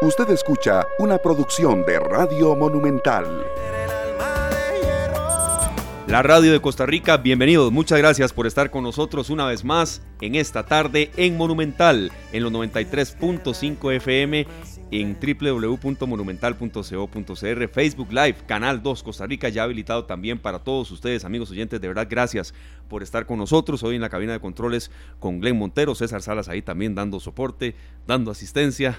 Usted escucha una producción de Radio Monumental. La radio de Costa Rica, bienvenidos. Muchas gracias por estar con nosotros una vez más en esta tarde en Monumental, en los 93.5 FM, en www.monumental.co.cr, Facebook Live, Canal 2 Costa Rica, ya habilitado también para todos ustedes, amigos oyentes. De verdad, gracias por estar con nosotros hoy en la cabina de controles con Glenn Montero, César Salas ahí también dando soporte, dando asistencia,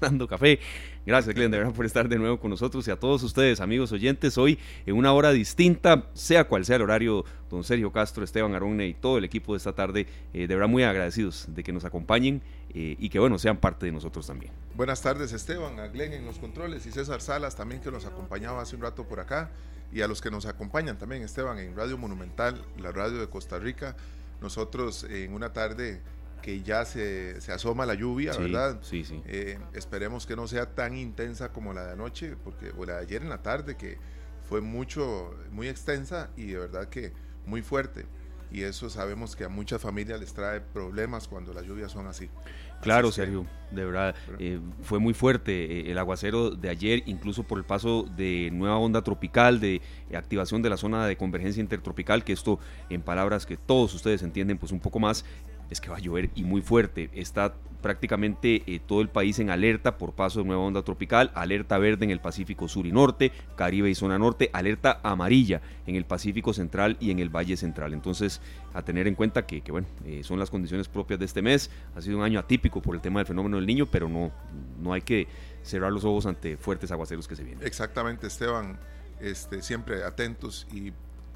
dando café. Gracias, Glenn, de verdad, por estar de nuevo con nosotros y a todos ustedes, amigos oyentes, hoy en una hora distinta, sea cual sea el horario, don Sergio Castro, Esteban Aronne y todo el equipo de esta tarde, eh, de verdad muy agradecidos de que nos acompañen eh, y que, bueno, sean parte de nosotros también. Buenas tardes, Esteban, a Glenn en los controles y César Salas también que nos acompañaba hace un rato por acá y a los que nos acompañan también, Esteban, en Radio Monumental, la radio de Costa Rica. Nosotros en una tarde que ya se, se asoma la lluvia, ¿verdad? Sí, sí. Eh, esperemos que no sea tan intensa como la de anoche, porque, o la de ayer en la tarde, que fue mucho, muy extensa y de verdad que muy fuerte. Y eso sabemos que a muchas familias les trae problemas cuando las lluvias son así. Claro, Sergio, de verdad, eh, fue muy fuerte eh, el aguacero de ayer, incluso por el paso de nueva onda tropical, de activación de la zona de convergencia intertropical, que esto en palabras que todos ustedes entienden pues un poco más, es que va a llover y muy fuerte. Está prácticamente eh, todo el país en alerta por paso de nueva onda tropical, alerta verde en el Pacífico Sur y Norte, Caribe y zona norte, alerta amarilla en el Pacífico Central y en el Valle Central. Entonces, a tener en cuenta que, bueno, eh, son las condiciones propias de este mes. Ha sido un año atípico por el tema del fenómeno del niño, pero no, no hay que cerrar los ojos ante fuertes aguaceros que se vienen. Exactamente, Esteban. Este, siempre atentos y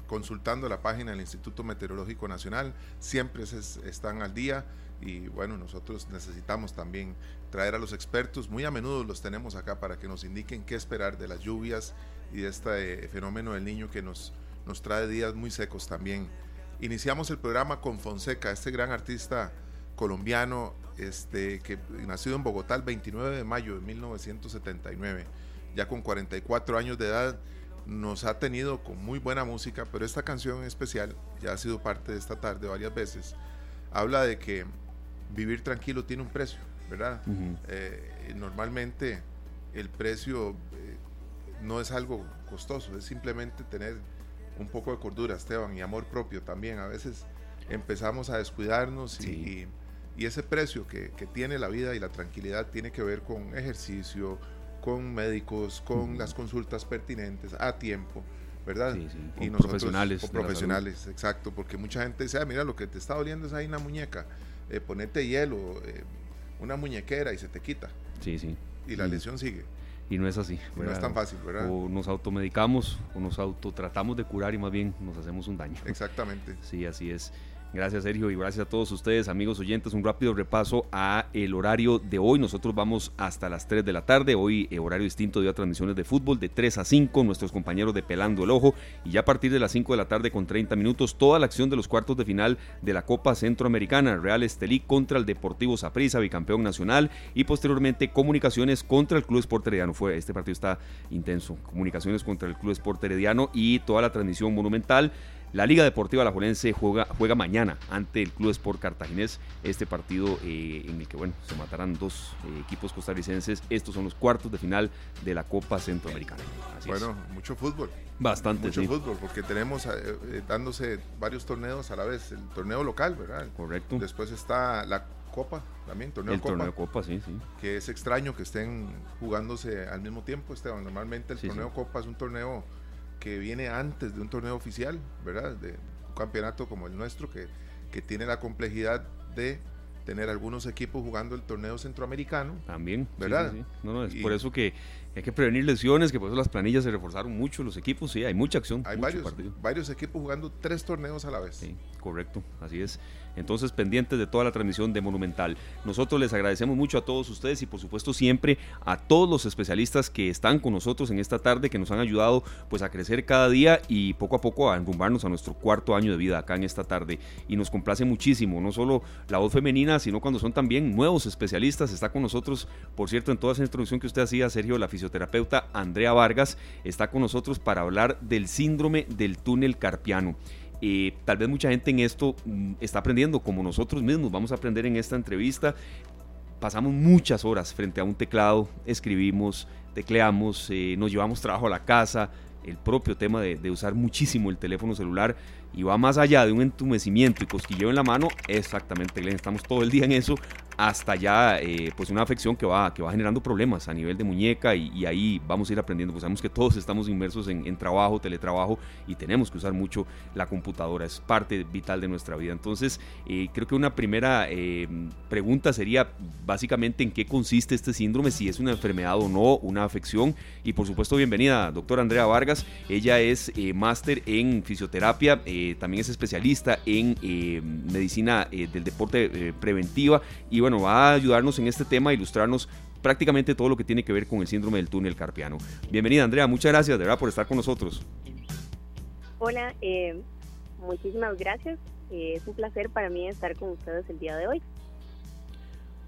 consultando la página del Instituto Meteorológico Nacional, siempre están al día y bueno, nosotros necesitamos también traer a los expertos, muy a menudo los tenemos acá para que nos indiquen qué esperar de las lluvias y de este eh, fenómeno del niño que nos, nos trae días muy secos también. Iniciamos el programa con Fonseca, este gran artista colombiano este, que nacido en Bogotá el 29 de mayo de 1979, ya con 44 años de edad nos ha tenido con muy buena música, pero esta canción en especial ya ha sido parte de esta tarde varias veces. Habla de que vivir tranquilo tiene un precio, ¿verdad? Eh, normalmente el precio eh, no es algo costoso, es simplemente tener un poco de cordura, Esteban, y amor propio también. A veces empezamos a descuidarnos y, ese precio que, que tiene la vida y la tranquilidad tiene que ver con ejercicio, con médicos, con las consultas pertinentes a tiempo, ¿verdad? Sí, sí, y profesionales. Con profesionales, exacto, porque mucha gente dice, ah, mira, lo que te está doliendo es ahí una muñeca, eh, ponete hielo, eh, una muñequera y se te quita. Sí, sí. Y la lesión sigue. Y no es así. No es tan fácil, ¿verdad? O nos automedicamos o nos autotratamos de curar y más bien nos hacemos un daño. Exactamente. Sí, así es. Gracias Sergio y gracias a todos ustedes amigos oyentes. Un rápido repaso a el horario de hoy. Nosotros vamos hasta las 3 de la tarde. Hoy eh, horario distinto de transmisiones de fútbol de 3 a 5. Nuestros compañeros de Pelando el Ojo. Y ya a partir de las 5 de la tarde con 30 minutos toda la acción de los cuartos de final de la Copa Centroamericana. Real Estelí contra el Deportivo Saprissa, bicampeón nacional. Y posteriormente comunicaciones contra el Club Sport Herediano. Fue, este partido está intenso. Comunicaciones contra el Club Sport Herediano y toda la transmisión monumental. La Liga Deportiva Alajuelense juega, juega mañana ante el Club Sport Cartaginés. Este partido eh, en el que bueno, se matarán dos eh, equipos costarricenses. Estos son los cuartos de final de la Copa Centroamericana. bueno, mucho fútbol. Bastante, Mucho fútbol, porque tenemos eh, dándose varios torneos a la vez. El torneo local, ¿verdad? Correcto. Después está la Copa también, torneo el Copa. torneo Copa, sí, sí. Que es extraño que estén jugándose al mismo tiempo, Esteban. Normalmente el torneo Copa es un torneo que viene antes de un torneo oficial, ¿verdad? De un campeonato como el nuestro, que, que tiene la complejidad de tener algunos equipos jugando el torneo centroamericano. También, ¿verdad? No, no, es por eso que hay que prevenir lesiones, que por eso las planillas se reforzaron mucho, los equipos, sí, hay mucha acción. Hay varios, varios equipos jugando tres torneos a la vez. Sí, correcto, así es. Entonces, pendientes de toda la transmisión de Monumental. Nosotros les agradecemos mucho a todos ustedes y por supuesto siempre a todos los especialistas que están con nosotros en esta tarde, que nos han ayudado pues a crecer cada día y poco a poco a enrumbarnos a nuestro cuarto año de vida acá en esta tarde. Y nos complace muchísimo, no solo la voz femenina, sino cuando son también nuevos especialistas. Está con nosotros, por cierto, en toda esa introducción que usted hacía, Sergio, la fisioterapeuta Andrea Vargas, está con nosotros para hablar del síndrome del túnel carpiano. Tal vez mucha gente en esto mm, está aprendiendo como nosotros mismos, vamos a aprender en esta entrevista. Pasamos muchas horas frente a un teclado, escribimos, tecleamos, eh, nos llevamos trabajo a la casa, el propio tema de, usar muchísimo el teléfono celular y va más allá de un entumecimiento y cosquilleo en la mano, exactamente, estamos todo el día en eso, hasta ya eh, pues una afección que va, que va generando problemas a nivel de muñeca y, ahí vamos a ir aprendiendo, pues sabemos que todos estamos inmersos en, trabajo, teletrabajo y tenemos que usar mucho la computadora, es parte vital de nuestra vida. Entonces, eh, creo que una primera eh, pregunta sería básicamente en qué consiste este síndrome, si es una enfermedad o no, una afección. Y por supuesto bienvenida doctora Andrea Vargas, ella es máster en fisioterapia, también es especialista en medicina del deporte preventiva bueno, va a ayudarnos en este tema, a ilustrarnos prácticamente todo lo que tiene que ver con el síndrome del túnel carpiano. Bienvenida Andrea, muchas gracias de verdad por estar con nosotros. Hola, eh, muchísimas gracias. Eh, es un placer para mí estar con ustedes el día de hoy.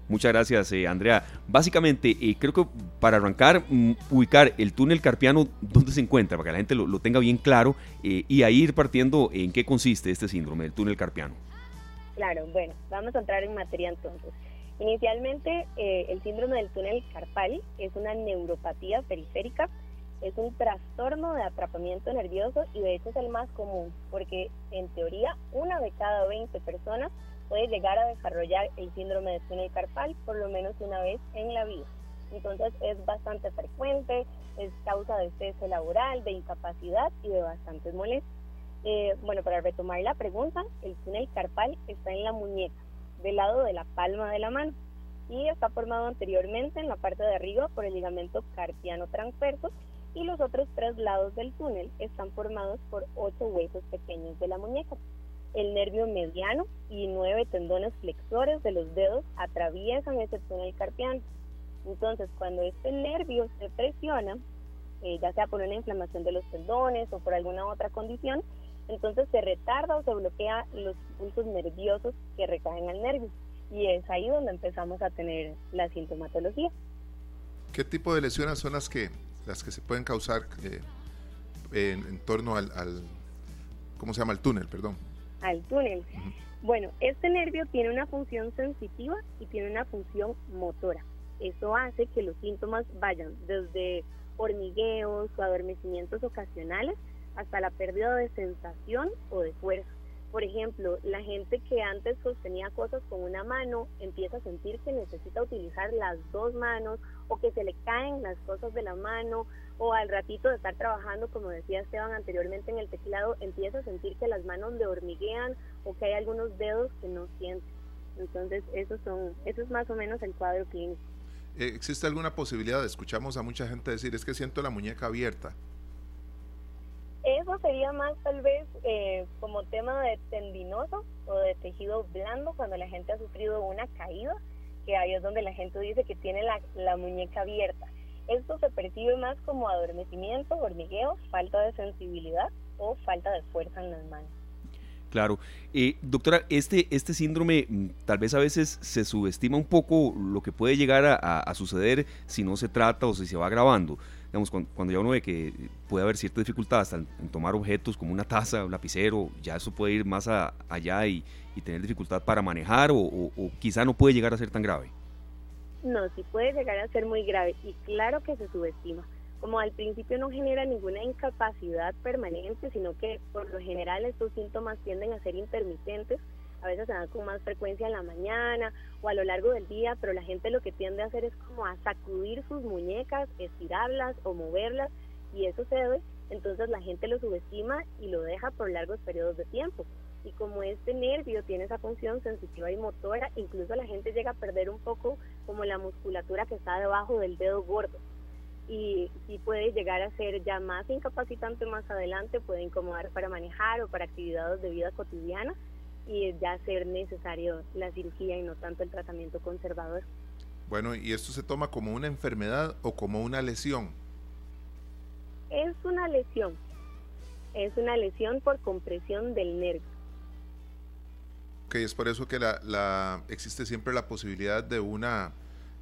Muchas gracias, eh, Andrea. Básicamente, creo que para arrancar, mm, ubicar el túnel carpiano, ¿dónde se encuentra? Para que la gente lo, lo tenga bien claro y ahí ir partiendo en qué consiste este síndrome del túnel carpiano. Claro, bueno, vamos a entrar en materia entonces. Inicialmente, eh, el síndrome del túnel carpal es una neuropatía periférica, es un trastorno de atrapamiento nervioso y de hecho es el más común, porque en teoría una de cada 20 personas puede llegar a desarrollar el síndrome del túnel carpal por lo menos una vez en la vida. Entonces es bastante frecuente, es causa de estrés laboral, de incapacidad y de bastantes molestias. Eh, bueno, para retomar la pregunta, el túnel carpal está en la muñeca del lado de la palma de la mano y está formado anteriormente en la parte de arriba por el ligamento carpiano transverso y los otros tres lados del túnel están formados por ocho huesos pequeños de la muñeca. El nervio mediano y nueve tendones flexores de los dedos atraviesan ese túnel carpiano. Entonces, cuando este nervio se presiona, eh, ya sea por una inflamación de los tendones o por alguna otra condición, entonces se retarda o se bloquea los pulsos nerviosos que recaen al nervio y es ahí donde empezamos a tener la sintomatología. ¿Qué tipo de lesiones son las que, las que se pueden causar eh, en, torno al, ¿cómo se llama? El túnel, perdón. Al túnel. Bueno, este nervio tiene una función sensitiva y tiene una función motora. Eso hace que los síntomas vayan desde hormigueos o adormecimientos ocasionales hasta la pérdida de sensación o de fuerza. Por ejemplo, la gente que antes sostenía cosas con una mano empieza a sentir que necesita utilizar las dos manos o que se le caen las cosas de la mano o al ratito de estar trabajando, como decía Esteban anteriormente en el teclado, empieza a sentir que las manos le hormiguean o que hay algunos dedos que no sienten. Entonces, eso, son, eso es más o menos el cuadro clínico. Eh, ¿Existe alguna posibilidad? Escuchamos a mucha gente decir, es que siento la muñeca abierta. Eso sería más tal vez eh, como tema de tendinoso o de tejido blando cuando la gente ha sufrido una caída, que ahí es donde la gente dice que tiene la, la muñeca abierta. Esto se percibe más como adormecimiento, hormigueo, falta de sensibilidad o falta de fuerza en las manos. Claro. Eh, doctora, este, este síndrome mm, tal vez a veces se subestima un poco lo que puede llegar a, a suceder si no se trata o si se va agravando digamos, cuando, ya uno ve que puede haber cierta dificultad hasta en, tomar objetos como una taza, un lapicero, ya eso puede ir más allá y, tener dificultad para manejar o, quizá no puede llegar a ser tan grave. No, sí puede llegar a ser muy grave y claro que se subestima. Como al principio no genera ninguna incapacidad permanente, sino que por lo general estos síntomas tienden a ser intermitentes, a veces se dan con más frecuencia en la mañana o a lo largo del día, pero la gente lo que tiende a hacer es como a sacudir sus muñecas, estirarlas o moverlas y eso se debe, entonces la gente lo subestima y lo deja por largos periodos de tiempo. Y como este nervio tiene esa función sensitiva y motora, incluso la gente llega a perder un poco como la musculatura que está debajo del dedo gordo. Y, y puede llegar a ser ya más incapacitante más adelante, puede incomodar para manejar o para actividades de vida cotidiana y ya ser necesario la cirugía y no tanto el tratamiento conservador. Bueno, ¿y esto se toma como una enfermedad o como una lesión? Es una lesión. Es una lesión por compresión del nervio. Ok, es por eso que la, la, existe siempre la posibilidad de una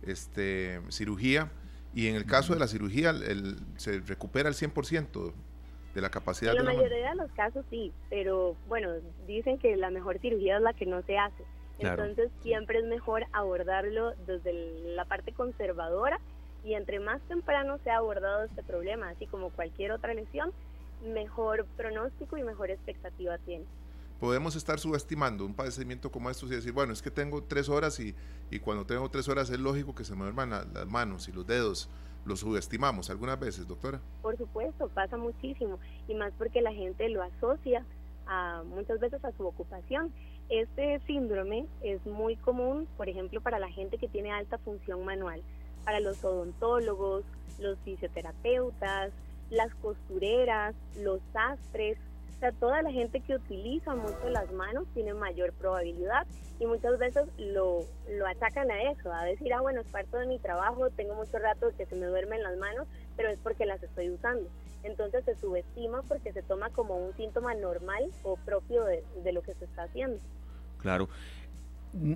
este, cirugía y en el caso de la cirugía el, se recupera al 100% de la capacidad en la mayoría de los casos sí, pero bueno, dicen que la mejor cirugía es la que no se hace. Entonces siempre es mejor abordarlo desde la parte conservadora y entre más temprano se ha abordado este problema, así como cualquier otra lesión, mejor pronóstico y mejor expectativa tiene. Podemos estar subestimando un padecimiento como estos y decir, bueno, es que tengo tres horas y, y cuando tengo tres horas es lógico que se me duerman las manos y los dedos. ¿Lo subestimamos algunas veces, doctora? Por supuesto, pasa muchísimo y más porque la gente lo asocia a, muchas veces a su ocupación. Este síndrome es muy común, por ejemplo, para la gente que tiene alta función manual, para los odontólogos, los fisioterapeutas, las costureras, los sastres, o sea, toda la gente que utiliza mucho las manos tiene mayor probabilidad y muchas veces lo, lo achacan a eso, a decir, ah, bueno, es parte de mi trabajo, tengo mucho rato que se me duermen las manos, pero es porque las estoy usando. Entonces se subestima porque se toma como un síntoma normal o propio de, de lo que se está haciendo. Claro.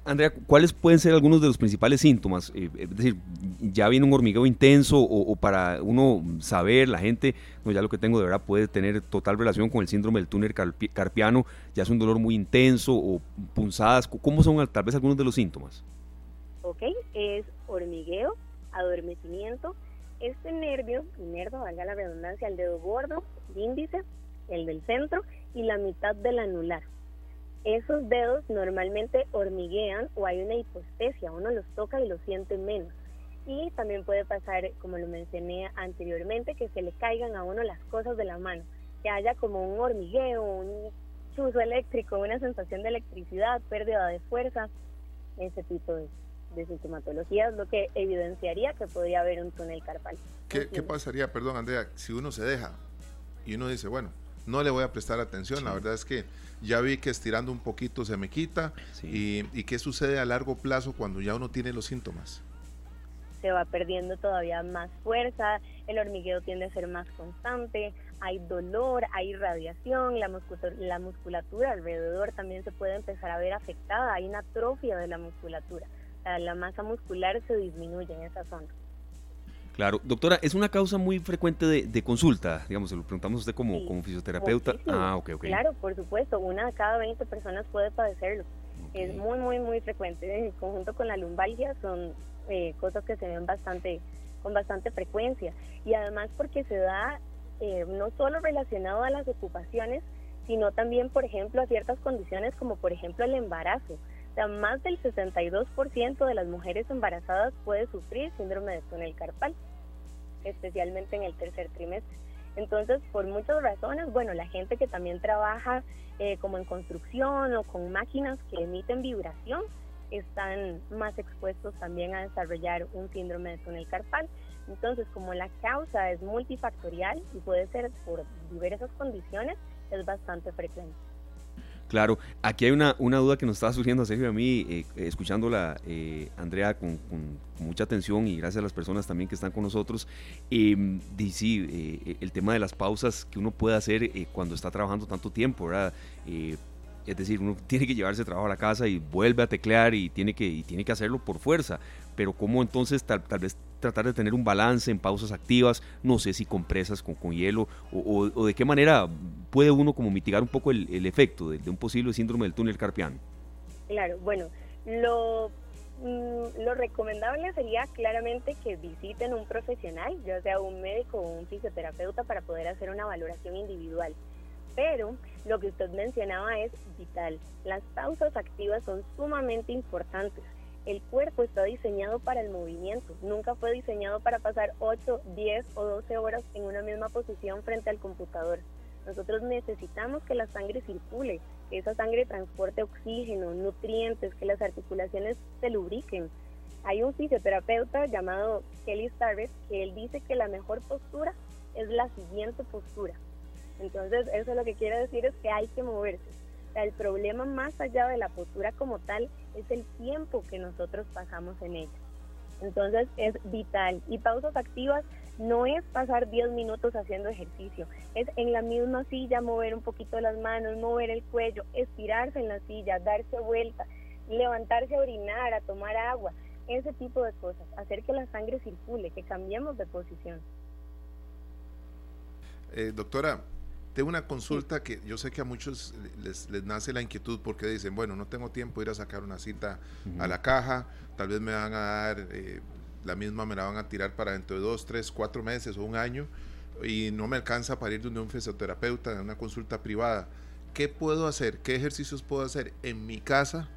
Andrea, ¿cuáles pueden ser algunos de los principales síntomas? Eh, es decir, ya viene un hormigueo intenso o, para uno saber, la gente, no, ya lo que tengo de verdad puede tener total relación con el síndrome del túnel carpiano, ya es un dolor muy intenso o punzadas, ¿cómo son tal vez algunos de los síntomas? Ok, es hormigueo, adormecimiento, este nervio, nervio, valga la redundancia, el dedo gordo, el índice, el del centro y la mitad del anular esos dedos normalmente hormiguean o hay una hipostesia, uno los toca y los siente menos. Y también puede pasar, como lo mencioné anteriormente, que se le caigan a uno las cosas de la mano, que haya como un hormigueo, un chuzo eléctrico, una sensación de electricidad, pérdida de fuerza, ese tipo de, sintomatología es lo que evidenciaría que podría haber un túnel carpal. ¿Qué, ¿Qué pasaría, perdón Andrea, si uno se deja y uno dice, bueno, no le voy a prestar atención. La verdad es que ya vi que estirando un poquito se me quita. Y, qué sucede a largo plazo cuando ya uno tiene los síntomas? Se va perdiendo todavía más fuerza, el hormigueo tiende a ser más constante, hay dolor, hay radiación, la musculatura, la musculatura alrededor también se puede empezar a ver afectada, hay una atrofia de la musculatura, la masa muscular se disminuye en esa zona. Claro, doctora, es una causa muy frecuente de, consulta, digamos, se lo preguntamos a usted como, como fisioterapeuta. Ah, ok, ok. Claro, por supuesto, una de cada 20 personas puede padecerlo. Es muy, muy, muy frecuente. En conjunto con la lumbalgia son eh, cosas que se ven bastante, con bastante frecuencia. Y además porque se da eh, no solo relacionado a las ocupaciones, sino también, por ejemplo, a ciertas condiciones como por ejemplo el embarazo. O sea, más del 62% de las mujeres embarazadas puede sufrir síndrome de túnel carpal especialmente en el tercer trimestre. Entonces, por muchas razones, bueno, la gente que también trabaja eh, como en construcción o con máquinas que emiten vibración, están más expuestos también a desarrollar un síndrome de túnel carpal. Entonces, como la causa es multifactorial y puede ser por diversas condiciones, es bastante frecuente. Claro, aquí hay una, una duda que nos estaba surgiendo, Sergio, a mí, eh, escuchándola, eh, Andrea, con, mucha atención y gracias a las personas también que están con nosotros. Eh, sí, eh, el tema de las pausas que uno puede hacer cuando está trabajando tanto tiempo, ¿verdad? es decir, uno tiene que llevarse trabajo a la casa y vuelve a teclear y tiene que, y tiene que hacerlo por fuerza. Pero ¿cómo entonces tal, vez tratar de tener un balance en pausas activas, no sé si compresas con, con hielo, o, de qué manera puede uno como mitigar un poco el, efecto de, un posible síndrome del túnel carpiano. Claro, bueno, lo, mm, lo recomendable sería claramente que visiten un profesional, ya sea un médico o un fisioterapeuta, para poder hacer una valoración individual. Pero lo que usted mencionaba es vital. Las pausas activas son sumamente importantes el cuerpo está diseñado para el movimiento, nunca fue diseñado para pasar 8, 10 o 12 horas en una misma posición frente al computador. Nosotros necesitamos que la sangre circule, que esa sangre transporte oxígeno, nutrientes, que las articulaciones se lubriquen. Hay un fisioterapeuta llamado Kelly Starrett que él dice que la mejor postura es la siguiente postura. Entonces, eso lo que quiere decir es que hay que moverse el problema más allá de la postura como tal es el tiempo que nosotros pasamos en ella. Entonces es vital. Y pausas activas no es pasar 10 minutos haciendo ejercicio, es en la misma silla mover un poquito las manos, mover el cuello, estirarse en la silla, darse vuelta, levantarse a orinar, a tomar agua, ese tipo de cosas, hacer que la sangre circule, que cambiemos de posición. Eh, doctora, Tengo una consulta que yo sé que a muchos les, nace la inquietud porque dicen, bueno, no tengo tiempo de ir a sacar una cita a la caja, tal vez me van a dar, eh, la misma me la van a tirar para dentro de dos, tres, cuatro meses o un año y no me alcanza para ir donde un fisioterapeuta en una consulta privada. ¿Qué puedo hacer? ¿Qué ejercicios puedo hacer en mi casa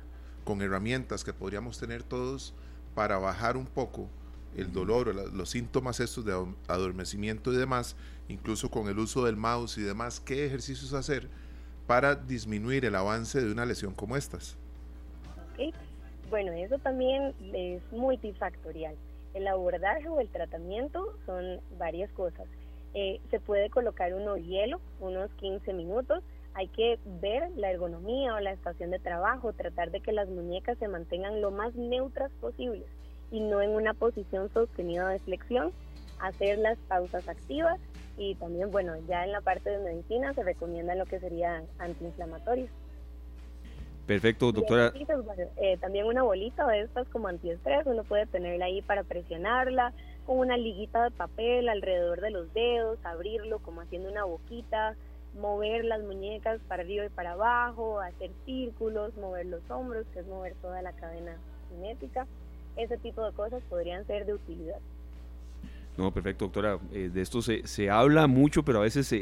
con herramientas que podríamos tener todos para bajar un poco el dolor o los síntomas estos de adormecimiento y demás, incluso con el uso del mouse y demás, qué ejercicios hacer para disminuir el avance de una lesión como estas. Bueno, eso también es multifactorial. El abordaje o el tratamiento son varias cosas. Eh, se puede colocar uno hielo, unos 15 minutos. Hay que ver la ergonomía o la estación de trabajo, tratar de que las muñecas se mantengan lo más neutras posibles y no en una posición sostenida de flexión. Hacer las pausas activas y también, bueno, ya en la parte de medicina se recomienda lo que sería antiinflamatorios. Perfecto, doctora. Eh, también una bolita de estas como antiestrés, uno puede tenerla ahí para presionarla, con una liguita de papel alrededor de los dedos, abrirlo como haciendo una boquita, mover las muñecas para arriba y para abajo, hacer círculos, mover los hombros, que es mover toda la cadena cinética. Ese tipo de cosas podrían ser de utilidad. No, perfecto, doctora. Eh, de esto se, se, habla mucho, pero a veces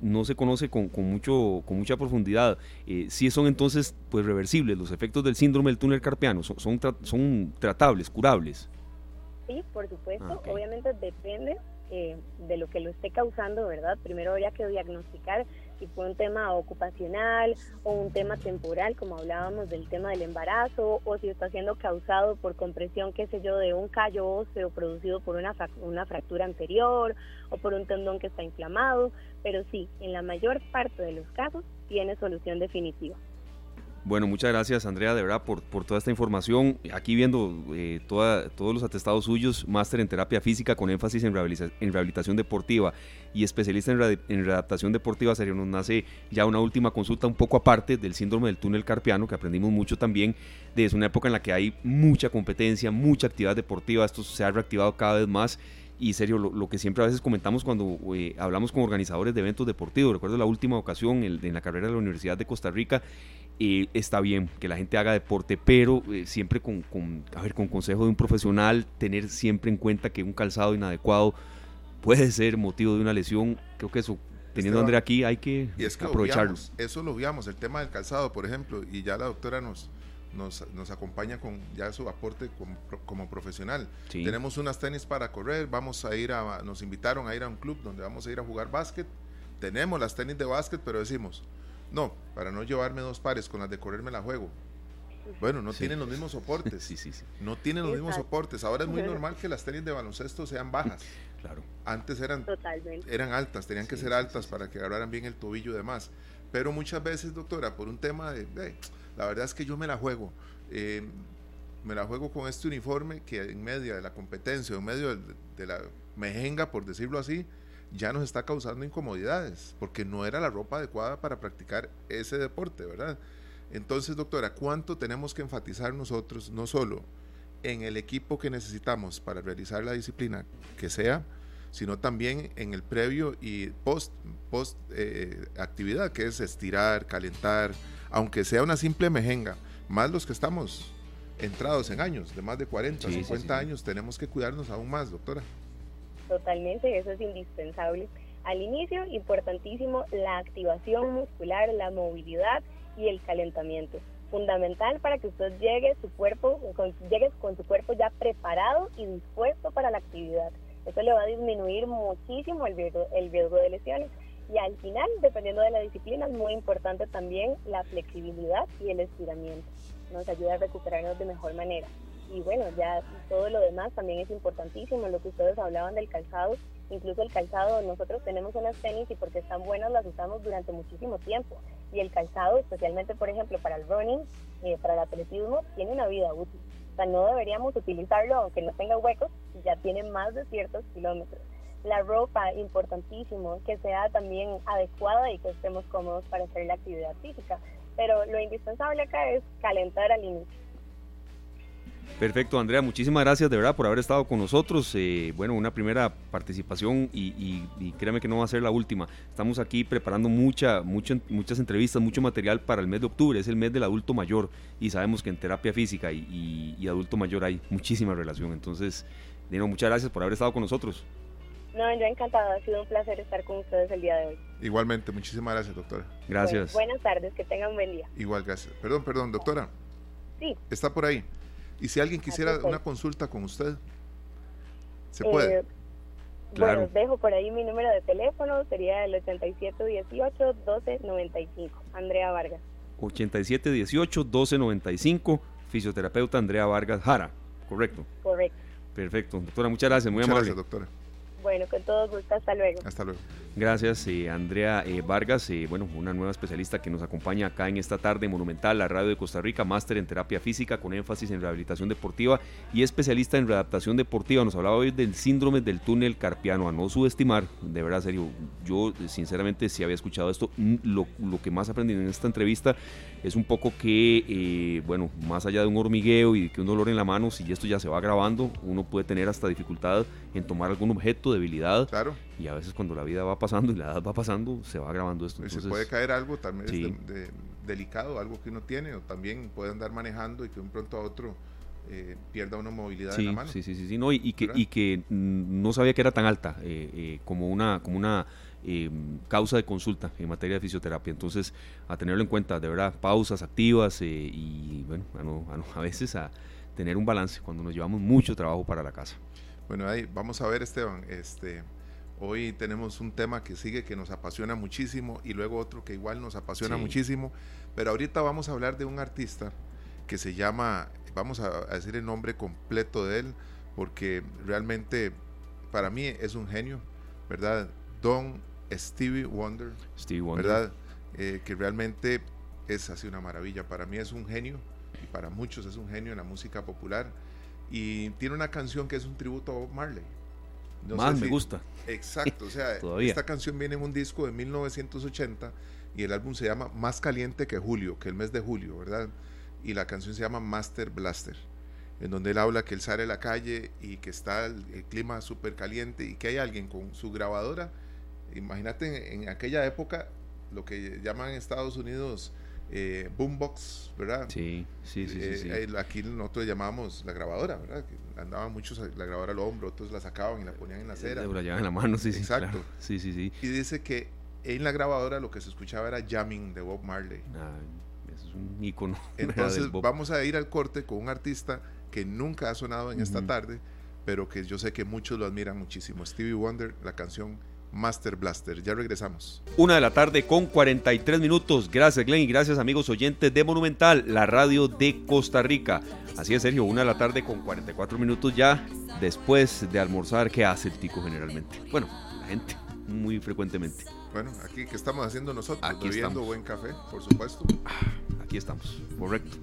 no se conoce con, con, mucho, con mucha profundidad. Eh, si son entonces pues reversibles los efectos del síndrome del túnel carpiano, son, son, son tratables, curables. Sí, por supuesto. Ah, Obviamente depende eh, de lo que lo esté causando, ¿verdad? Primero habría que diagnosticar si fue un tema ocupacional o un tema temporal, como hablábamos del tema del embarazo, o si está siendo causado por compresión, qué sé yo, de un callo óseo producido por una, una fractura anterior o por un tendón que está inflamado, pero sí, en la mayor parte de los casos tiene solución definitiva. Bueno, muchas gracias Andrea, de verdad, por, por toda esta información. Aquí viendo eh, todos los atestados suyos, máster en terapia física con énfasis en, en rehabilitación deportiva y especialista en, en, readaptación deportiva, sería nos nace ya una última consulta un poco aparte del síndrome del túnel carpiano, que aprendimos mucho también, desde una época en la que hay mucha competencia, mucha actividad deportiva, esto se ha reactivado cada vez más y serio, lo, que siempre a veces comentamos cuando eh, hablamos con organizadores de eventos deportivos, recuerdo la última ocasión en la carrera de la Universidad de Costa Rica, eh, está bien que la gente haga deporte, pero eh, siempre con, a ver, con consejo de un profesional, tener siempre en cuenta que un calzado inadecuado puede ser motivo de una lesión. Creo que eso, teniendo a Andrea aquí, hay que, y es que aprovecharlo. eso lo el tema del calzado, por ejemplo, y ya la doctora nos, nos, nos acompaña con ya su aporte como, como profesional. Tenemos unas tenis para correr, vamos a ir a, nos invitaron a ir a un club donde vamos a ir a jugar básquet. Tenemos las tenis de básquet, pero decimos, no, para no llevarme dos pares con las de correr me la juego. Bueno, no tienen los mismos soportes. sí, sí, sí. No tienen los mismos soportes. Ahora es muy normal que las tenis de baloncesto sean bajas. Claro. Antes eran, eran altas, tenían que ser altas para que agarraran bien el tobillo y demás. Pero muchas veces, doctora, por un tema de, la verdad es que yo me la juego. Eh, me la juego con este uniforme que en medio de la competencia, en medio de la mejenga, por decirlo así, ya nos está causando incomodidades, porque no era la ropa adecuada para practicar ese deporte, ¿verdad? Entonces, doctora, ¿cuánto tenemos que enfatizar nosotros, no solo en el equipo que necesitamos para realizar la disciplina que sea, sino también en el previo y post, post eh, actividad, que es estirar, calentar, aunque sea una simple mejenga, más los que estamos entrados en años, de más de 40, 50 años, tenemos que cuidarnos aún más, doctora. Totalmente, eso es indispensable. Al inicio, importantísimo, la activación muscular, la movilidad y el calentamiento. Fundamental para que usted llegue su cuerpo, con, llegue con su cuerpo ya preparado y dispuesto para la actividad. Eso le va a disminuir muchísimo el riesgo, el riesgo de lesiones. Y al final, dependiendo de la disciplina, es muy importante también la flexibilidad y el estiramiento. Nos ayuda a recuperarnos de mejor manera y bueno, ya todo lo demás también es importantísimo, lo que ustedes hablaban del calzado, incluso el calzado, nosotros tenemos unas tenis y porque están buenas las usamos durante muchísimo tiempo y el calzado, especialmente por ejemplo para el running, eh, para el atletismo, tiene una vida útil. O sea, no deberíamos utilizarlo aunque no tenga huecos, ya tiene más de ciertos kilómetros. La ropa, importantísimo, que sea también adecuada y que estemos cómodos para hacer la actividad física. Pero lo indispensable acá es calentar al inicio Perfecto, Andrea, muchísimas gracias de verdad por haber estado con nosotros. Eh, bueno, una primera participación y, créame que no va a ser la última. Estamos aquí preparando mucha, muchas entrevistas, mucho material para el mes de octubre. Es el mes del adulto mayor y sabemos que en terapia física y, adulto mayor hay muchísima relación. Entonces, Dino, muchas gracias por haber estado con nosotros. No, yo encantado. Ha sido un placer estar con ustedes el día de hoy. Igualmente, muchísimas gracias, doctora. Gracias. buenas tardes, que tengan un buen día. Igual, gracias. Perdón, perdón, doctora. Sí. Está por ahí. Y si alguien quisiera una consulta con usted, ¿se puede? Eh, bueno, dejo por ahí mi número de teléfono, sería el 8718-1295. Andrea Vargas. 8718-1295, fisioterapeuta Andrea Vargas Jara, ¿correcto? Correcto. Perfecto. Doctora, muchas gracias, muy muchas amable. Gracias, doctora. Bueno, con todo gusto, hasta luego. Hasta luego. Gracias, eh, Andrea eh, Vargas, eh, bueno, una nueva especialista que nos acompaña acá en esta tarde Monumental, la radio de Costa Rica, máster en terapia física con énfasis en rehabilitación deportiva y especialista en readaptación deportiva. Nos hablaba hoy del síndrome del túnel carpiano, a no subestimar, de verdad, serio. Yo, sinceramente, si había escuchado esto, lo, lo que más aprendí en esta entrevista es un poco que, bueno, más allá de un hormigueo y de que un dolor en la mano, si esto ya se va grabando, uno puede tener hasta dificultad en tomar algún objeto, debilidad. Claro. Y a veces cuando la vida va pasando y la edad va pasando, se va grabando esto. se puede caer algo también delicado, algo que uno tiene, o también puede andar manejando y que de un pronto a otro eh, pierda una movilidad en la mano. Sí, sí, sí, sí no, y, que, y que no sabía que era tan alta eh, eh, como una, como una causa de consulta en materia de fisioterapia. Entonces, a tenerlo en cuenta, de verdad, pausas activas y, bueno, a, a veces a tener un balance cuando nos llevamos mucho trabajo para la casa. Bueno, ahí vamos a ver, Esteban, este, Hoy tenemos un tema que sigue que nos apasiona muchísimo y luego otro que igual nos apasiona muchísimo. Pero ahorita vamos a hablar de un artista que se llama, vamos a, decir el nombre completo de él, porque realmente para mí es un genio, ¿verdad? Don Stevie Wonder. Stevie Wonder. ¿Verdad? Eh, que realmente es así una maravilla. Para mí es un genio y para muchos es un genio en la música popular. Y tiene una canción que es un tributo a Bob Marley. Más me gusta. Exacto, o sea, esta canción viene en un disco de 1980 y el álbum se llama Más caliente que julio, que el mes de julio, ¿verdad? Y la canción se llama Master Blaster, en donde él habla que él sale a la calle y que está el, clima súper caliente y que hay alguien con su grabadora. Imagínate en, en aquella época lo que llaman en Estados Unidos eh, boombox, ¿verdad? Sí, sí, sí, sí, eh, Aquí nosotros llamábamos la grabadora, ¿verdad? andaban muchos la grabadora al hombro, otros la sacaban y la ponían en la acera. La llevaban en la mano, sí, Exacto. Sí, sí, sí. Y dice que en la grabadora lo que se escuchaba era jamming de Bob Marley. Ah, eso es un icono. Entonces vamos a ir al corte con un artista que nunca ha sonado en esta tarde, pero que yo sé que muchos lo admiran muchísimo. Stevie Wonder, la canción Master Blaster. Ya regresamos. Una de la tarde con 43 minutos. Gracias Glenn y gracias amigos oyentes de Monumental, la radio de Costa Rica. Así es Sergio, una de la tarde con 44 minutos ya después de almorzar. ¿Qué hace el tico generalmente? Bueno, la gente muy frecuentemente. Bueno, aquí que estamos haciendo nosotros, aquí bebiendo buen café, por supuesto. Ah, aquí estamos, correcto.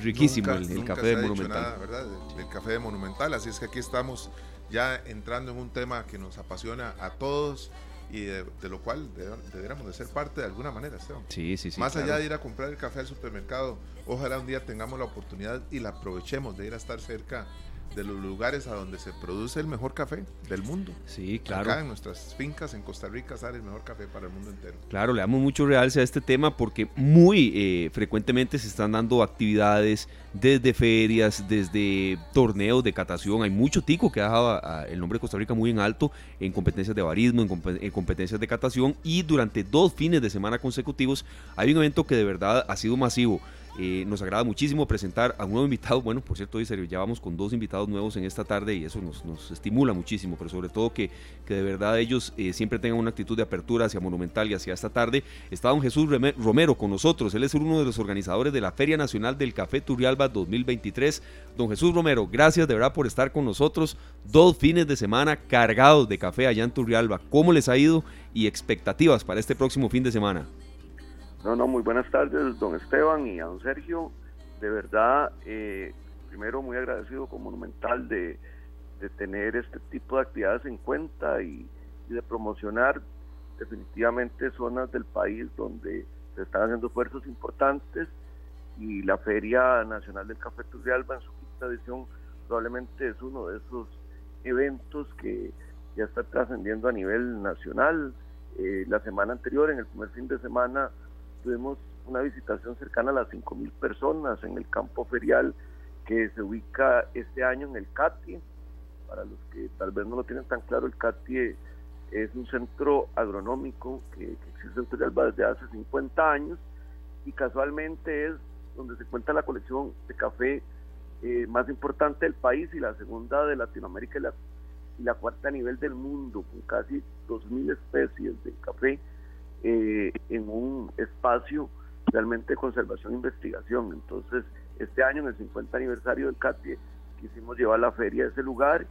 Riquísimo el, café de Monumental. ¿verdad? el café de Monumental, así es que aquí estamos ya entrando en un tema que nos apasiona a todos y de, lo cual deberíamos de ser parte de alguna manera, Esteban. Sí, sí, sí. Más allá de ir a comprar el café al supermercado, ojalá un día tengamos la oportunidad y la aprovechemos de ir a estar cerca de los lugares a donde se produce el mejor café del mundo. Sí, claro. Acá en nuestras fincas en Costa Rica sale el mejor café para el mundo entero. Claro, le damos mucho realce a este tema porque muy eh, frecuentemente se están dando actividades desde ferias, desde torneos de catación. Hay mucho tico que ha dejado el nombre de Costa Rica muy en alto en competencias de barismo, en, competencias de catación y durante dos fines de semana consecutivos hay un evento que de verdad ha sido masivo. Eh, nos agrada muchísimo presentar a un nuevo invitado. Bueno, por cierto, hoy ya vamos con dos invitados nuevos en esta tarde y eso nos, nos estimula muchísimo, pero sobre todo que, que de verdad ellos eh, siempre tengan una actitud de apertura hacia Monumental y hacia esta tarde. Está don Jesús Romero con nosotros. Él es uno de los organizadores de la Feria Nacional del Café Turrialba 2023. Don Jesús Romero, gracias de verdad por estar con nosotros. Dos fines de semana cargados de café allá en Turrialba. ¿Cómo les ha ido y expectativas para este próximo fin de semana? No, no, muy buenas tardes, don Esteban y a don Sergio. De verdad, eh, primero muy agradecido con Monumental de, tener este tipo de actividades en cuenta y, de promocionar definitivamente zonas del país donde se están haciendo esfuerzos importantes y la Feria Nacional del Café Turrialba en su esta edición probablemente es uno de esos eventos que ya está trascendiendo a nivel nacional. Eh, la semana anterior, en el primer fin de semana, tuvimos una visitación cercana a las 5.000 personas en el campo ferial que se ubica este año en el CATI. Para los que tal vez no lo tienen tan claro, el CATI es un centro agronómico que, existe en Turrialba desde hace 50 años y casualmente es donde se cuenta la colección de café eh, más importante del país y la segunda de Latinoamérica y la, y la cuarta a nivel del mundo, con casi 2.000 especies de café eh, en un espacio realmente de conservación e investigación. Entonces, este año, en el 50 aniversario del CATIE, quisimos llevar la feria a ese lugar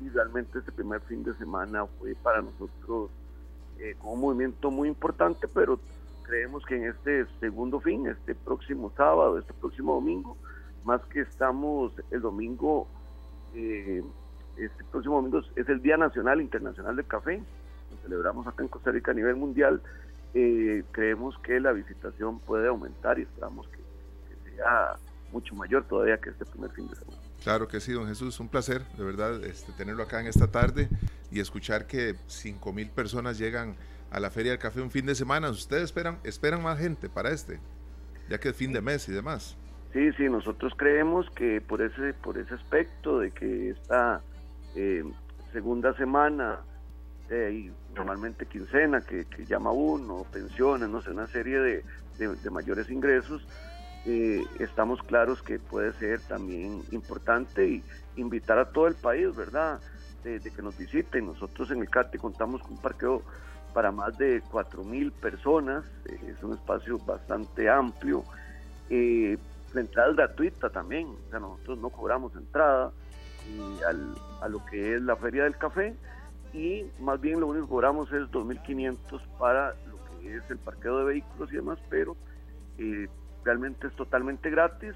y realmente este primer fin de semana fue para nosotros eh, un movimiento muy importante, pero creemos que en este segundo fin, este próximo sábado, este próximo domingo, más que estamos el domingo, eh, este próximo domingo es el Día Nacional Internacional del Café, lo celebramos acá en Costa Rica a nivel mundial, eh, creemos que la visitación puede aumentar y esperamos que, que sea mucho mayor todavía que este primer fin de semana. Claro que sí, don Jesús, un placer, de verdad, este, tenerlo acá en esta tarde y escuchar que 5 mil personas llegan a la Feria del Café un fin de semana. ¿Ustedes esperan, esperan más gente para este? Ya que es fin de mes y demás. Sí, sí, nosotros creemos que por ese, por ese aspecto de que esta eh, segunda semana eh, normalmente quincena que, llama uno, pensiones, no sé, una serie de, de mayores ingresos, eh, estamos claros que puede ser también importante y invitar a todo el país, ¿verdad? De, que nos visiten. Nosotros en el CATE contamos con un parqueo para más de 4.000 personas, eh, es un espacio bastante amplio. Eh, la entrada es gratuita también, o sea, nosotros no cobramos entrada al, a lo que es la Feria del Café y más bien lo único que cobramos es 2.500 para lo que es el parqueo de vehículos y demás, pero eh, realmente es totalmente gratis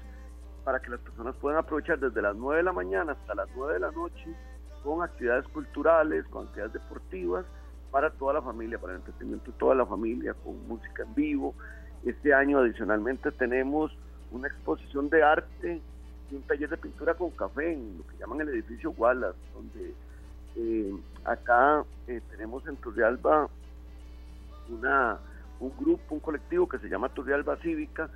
para que las personas puedan aprovechar desde las 9 de la mañana hasta las 9 de la noche con actividades culturales, con actividades deportivas para toda la familia, para el entretenimiento de toda la familia, con música en vivo. Este año adicionalmente tenemos una exposición de arte y un taller de pintura con café en lo que llaman el edificio Wallace, donde eh, acá eh, tenemos en Turrialba una, un grupo, un colectivo que se llama Turrialba Cívica,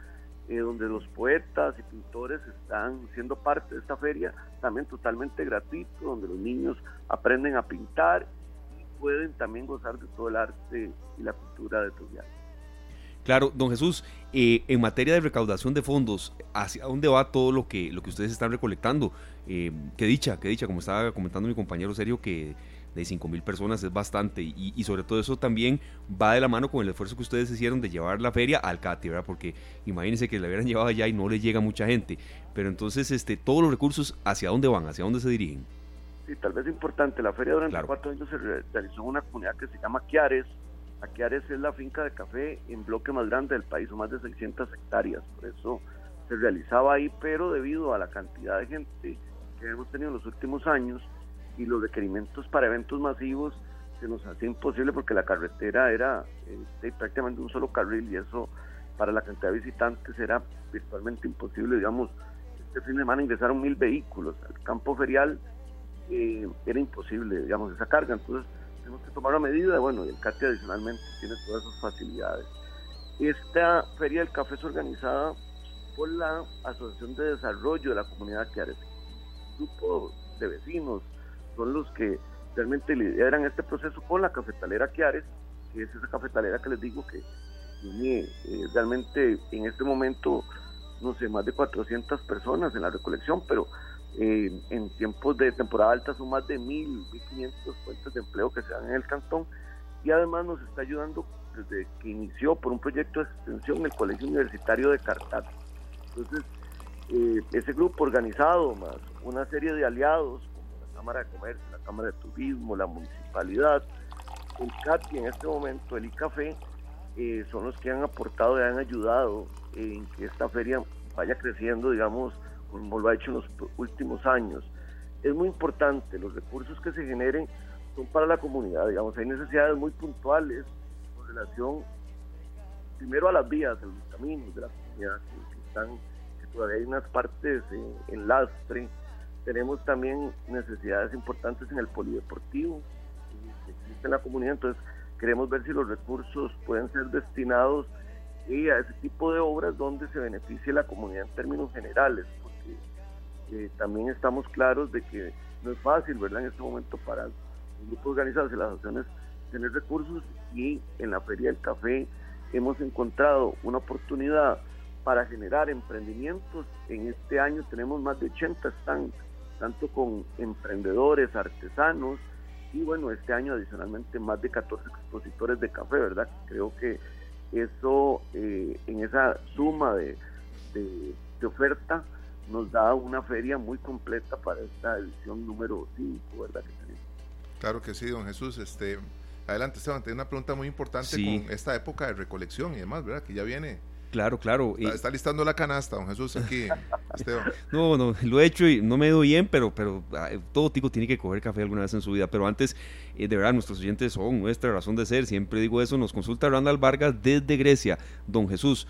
eh, donde los poetas y pintores están siendo parte de esta feria, también totalmente gratuito, donde los niños aprenden a pintar y pueden también gozar de todo el arte y la cultura de Turrial. Claro, don Jesús, eh, en materia de recaudación de fondos, ¿hacia dónde va todo lo que, lo que ustedes están recolectando? Eh, qué dicha, qué dicha, como estaba comentando mi compañero Serio, que de 5 mil personas es bastante y, sobre todo eso también va de la mano con el esfuerzo que ustedes hicieron de llevar la feria al CATI, ¿verdad? Porque imagínense que la hubieran llevado allá y no le llega mucha gente, pero entonces este, todos los recursos, ¿hacia dónde van? ¿Hacia dónde se dirigen? Sí, tal vez importante, la feria durante cuatro años se realizó en una comunidad que se llama Quiares, Quiares es la finca de café en bloque más grande del país, son más de 600 hectáreas, por eso se realizaba ahí, pero debido a la cantidad de gente que hemos tenido en los últimos años, y los requerimientos para eventos masivos se nos hacía imposible porque la carretera era este, prácticamente un solo carril y eso para la cantidad de visitantes era virtualmente imposible. Digamos, este fin de semana ingresaron mil vehículos al campo ferial, eh, era imposible, digamos, esa carga. Entonces, tenemos que tomar una medida. Bueno, y el CATI adicionalmente tiene todas esas facilidades. Esta feria del café es organizada por la Asociación de Desarrollo de la Comunidad un grupo de vecinos, son los que realmente lideran este proceso con la cafetalera Quiares, que es esa cafetalera que les digo que tiene eh, realmente en este momento, no sé, más de 400 personas en la recolección, pero eh, en tiempos de temporada alta son más de 1.000, 1.500 fuentes de empleo que se dan en el cantón y además nos está ayudando desde que inició por un proyecto de extensión el Colegio Universitario de Cartago. Entonces, eh, ese grupo organizado más una serie de aliados Cámara de Comercio, la Cámara de Turismo, la Municipalidad, el CATI en este momento, el ICAFE, eh, son los que han aportado y han ayudado en que esta feria vaya creciendo, digamos, como lo ha hecho en los últimos años. Es muy importante, los recursos que se generen son para la comunidad, digamos, hay necesidades muy puntuales con relación primero a las vías, de los caminos de la comunidad, que, están, que todavía hay unas partes en lastre, tenemos también necesidades importantes en el polideportivo que existe en la comunidad, entonces queremos ver si los recursos pueden ser destinados a ese tipo de obras donde se beneficie la comunidad en términos generales, porque eh, también estamos claros de que no es fácil, ¿verdad? En este momento para los grupos organizados y las asociaciones tener recursos y en la Feria del Café hemos encontrado una oportunidad para generar emprendimientos. En este año tenemos más de 80 stands, tanto con emprendedores, artesanos y bueno, este año adicionalmente más de 14 expositores de café, ¿verdad? Creo que eso eh, en esa suma de, de, oferta nos da una feria muy completa para esta edición número 5, ¿verdad? Que tenemos. Claro que sí, don Jesús. Este, adelante, Esteban, tengo una pregunta muy importante con esta época de recolección y demás, ¿verdad? Que ya viene Claro, claro. Está, listando la canasta, don Jesús, aquí, Esteban. No, no, lo he hecho y no me he ido bien, pero, pero todo tipo tiene que coger café alguna vez en su vida. Pero antes, eh, de verdad, nuestros oyentes son nuestra razón de ser. Siempre digo eso. Nos consulta Randall Vargas desde Grecia. Don Jesús,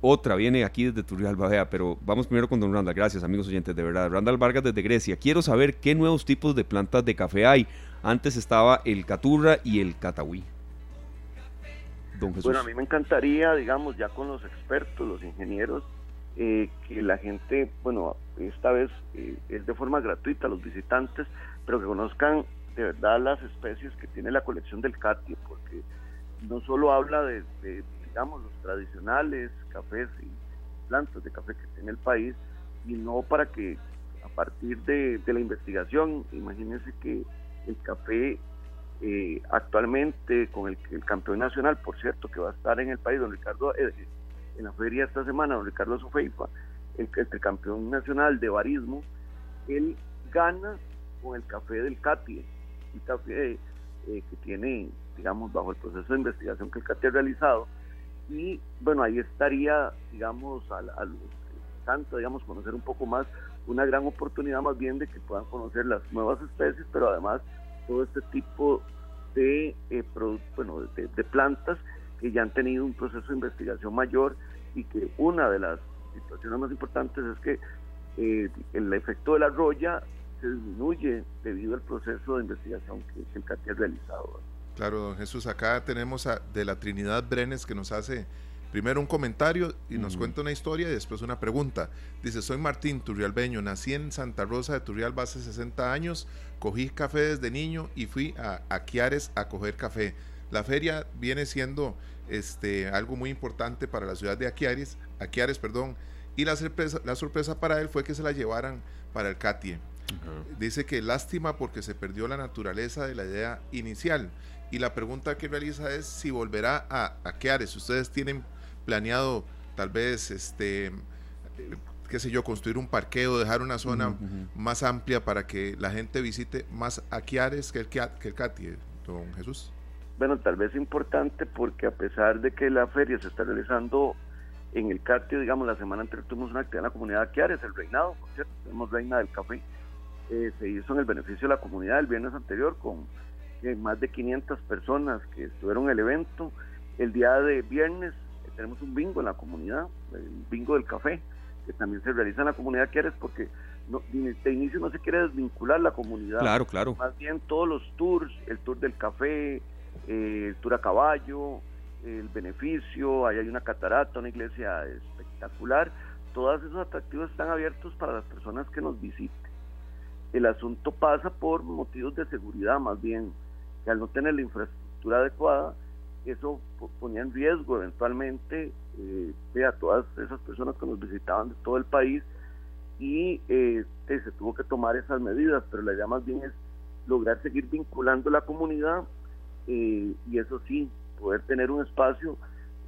otra viene aquí desde Turrialba, pero vamos primero con don Randall. Gracias, amigos oyentes, de verdad. Randall Vargas desde Grecia. Quiero saber qué nuevos tipos de plantas de café hay. Antes estaba el caturra y el catahuí. Bueno, a mí me encantaría, digamos, ya con los expertos, los ingenieros, eh, que la gente, bueno, esta vez eh, es de forma gratuita, los visitantes, pero que conozcan de verdad las especies que tiene la colección del CATI, porque no solo habla de, digamos, los tradicionales cafés y plantas de café que tiene el país, sino para que a partir de, de la investigación, imagínense que el café eh, actualmente con el, el, campeón nacional, por cierto, que va a estar en el país, don Ricardo, eh, en la feria esta semana, don Ricardo Sufeifa, el, el, campeón nacional de barismo, él gana con el café del CATI, un café eh, que tiene, digamos, bajo el proceso de investigación que el CATI ha realizado, y bueno, ahí estaría, digamos, a, a los tanto, digamos, conocer un poco más, una gran oportunidad más bien de que puedan conocer las nuevas especies, pero además todo este tipo de, eh, bueno, de, plantas que ya han tenido un proceso de investigación mayor y que una de las situaciones más importantes es que eh, el efecto de la roya se disminuye debido al proceso de investigación que, el CATI ha realizado. Claro, don Jesús, acá tenemos a, de la Trinidad Brenes que nos hace Primero un comentario y nos cuenta una historia y después una pregunta. Dice, soy Martín Turrialbeño, nací en Santa Rosa de Turrialba hace 60 años, cogí café desde niño y fui a Aquiares a coger café. La feria viene siendo este, algo muy importante para la ciudad de Aquiares, Aquiares perdón, y la sorpresa, la sorpresa para él fue que se la llevaran para el CATIE. Dice que lástima porque se perdió la naturaleza de la idea inicial. Y la pregunta que realiza es si volverá a Aquiares. Ustedes tienen planeado tal vez, este, qué sé yo, construir un parqueo, dejar una zona más amplia para que la gente visite más Aquiares que el, que el Cati, don Jesús? Bueno, tal vez importante porque a pesar de que la feria se está realizando en el Catio, digamos, la semana anterior tuvimos una actividad en la comunidad de Aquiares, el reinado, por cierto, tenemos reina del café, eh, se hizo en el beneficio de la comunidad el viernes anterior con eh, más de 500 personas que estuvieron en el evento. El día de viernes tenemos un bingo en la comunidad, el bingo del café, que también se realiza en la comunidad Quieres porque no, de inicio no se quiere desvincular la comunidad. Claro, claro. Más bien todos los tours, el tour del café, eh, el tour a caballo, el beneficio, ahí hay una catarata, una iglesia espectacular, todos esos atractivos están abiertos para las personas que nos visiten. El asunto pasa por motivos de seguridad más bien, que al no tener la infraestructura adecuada, eso ponía en riesgo eventualmente eh, a todas esas personas que nos visitaban de todo el país y eh, se tuvo que tomar esas medidas, pero la idea más bien es lograr seguir vinculando la comunidad eh, y eso sí, poder tener un espacio,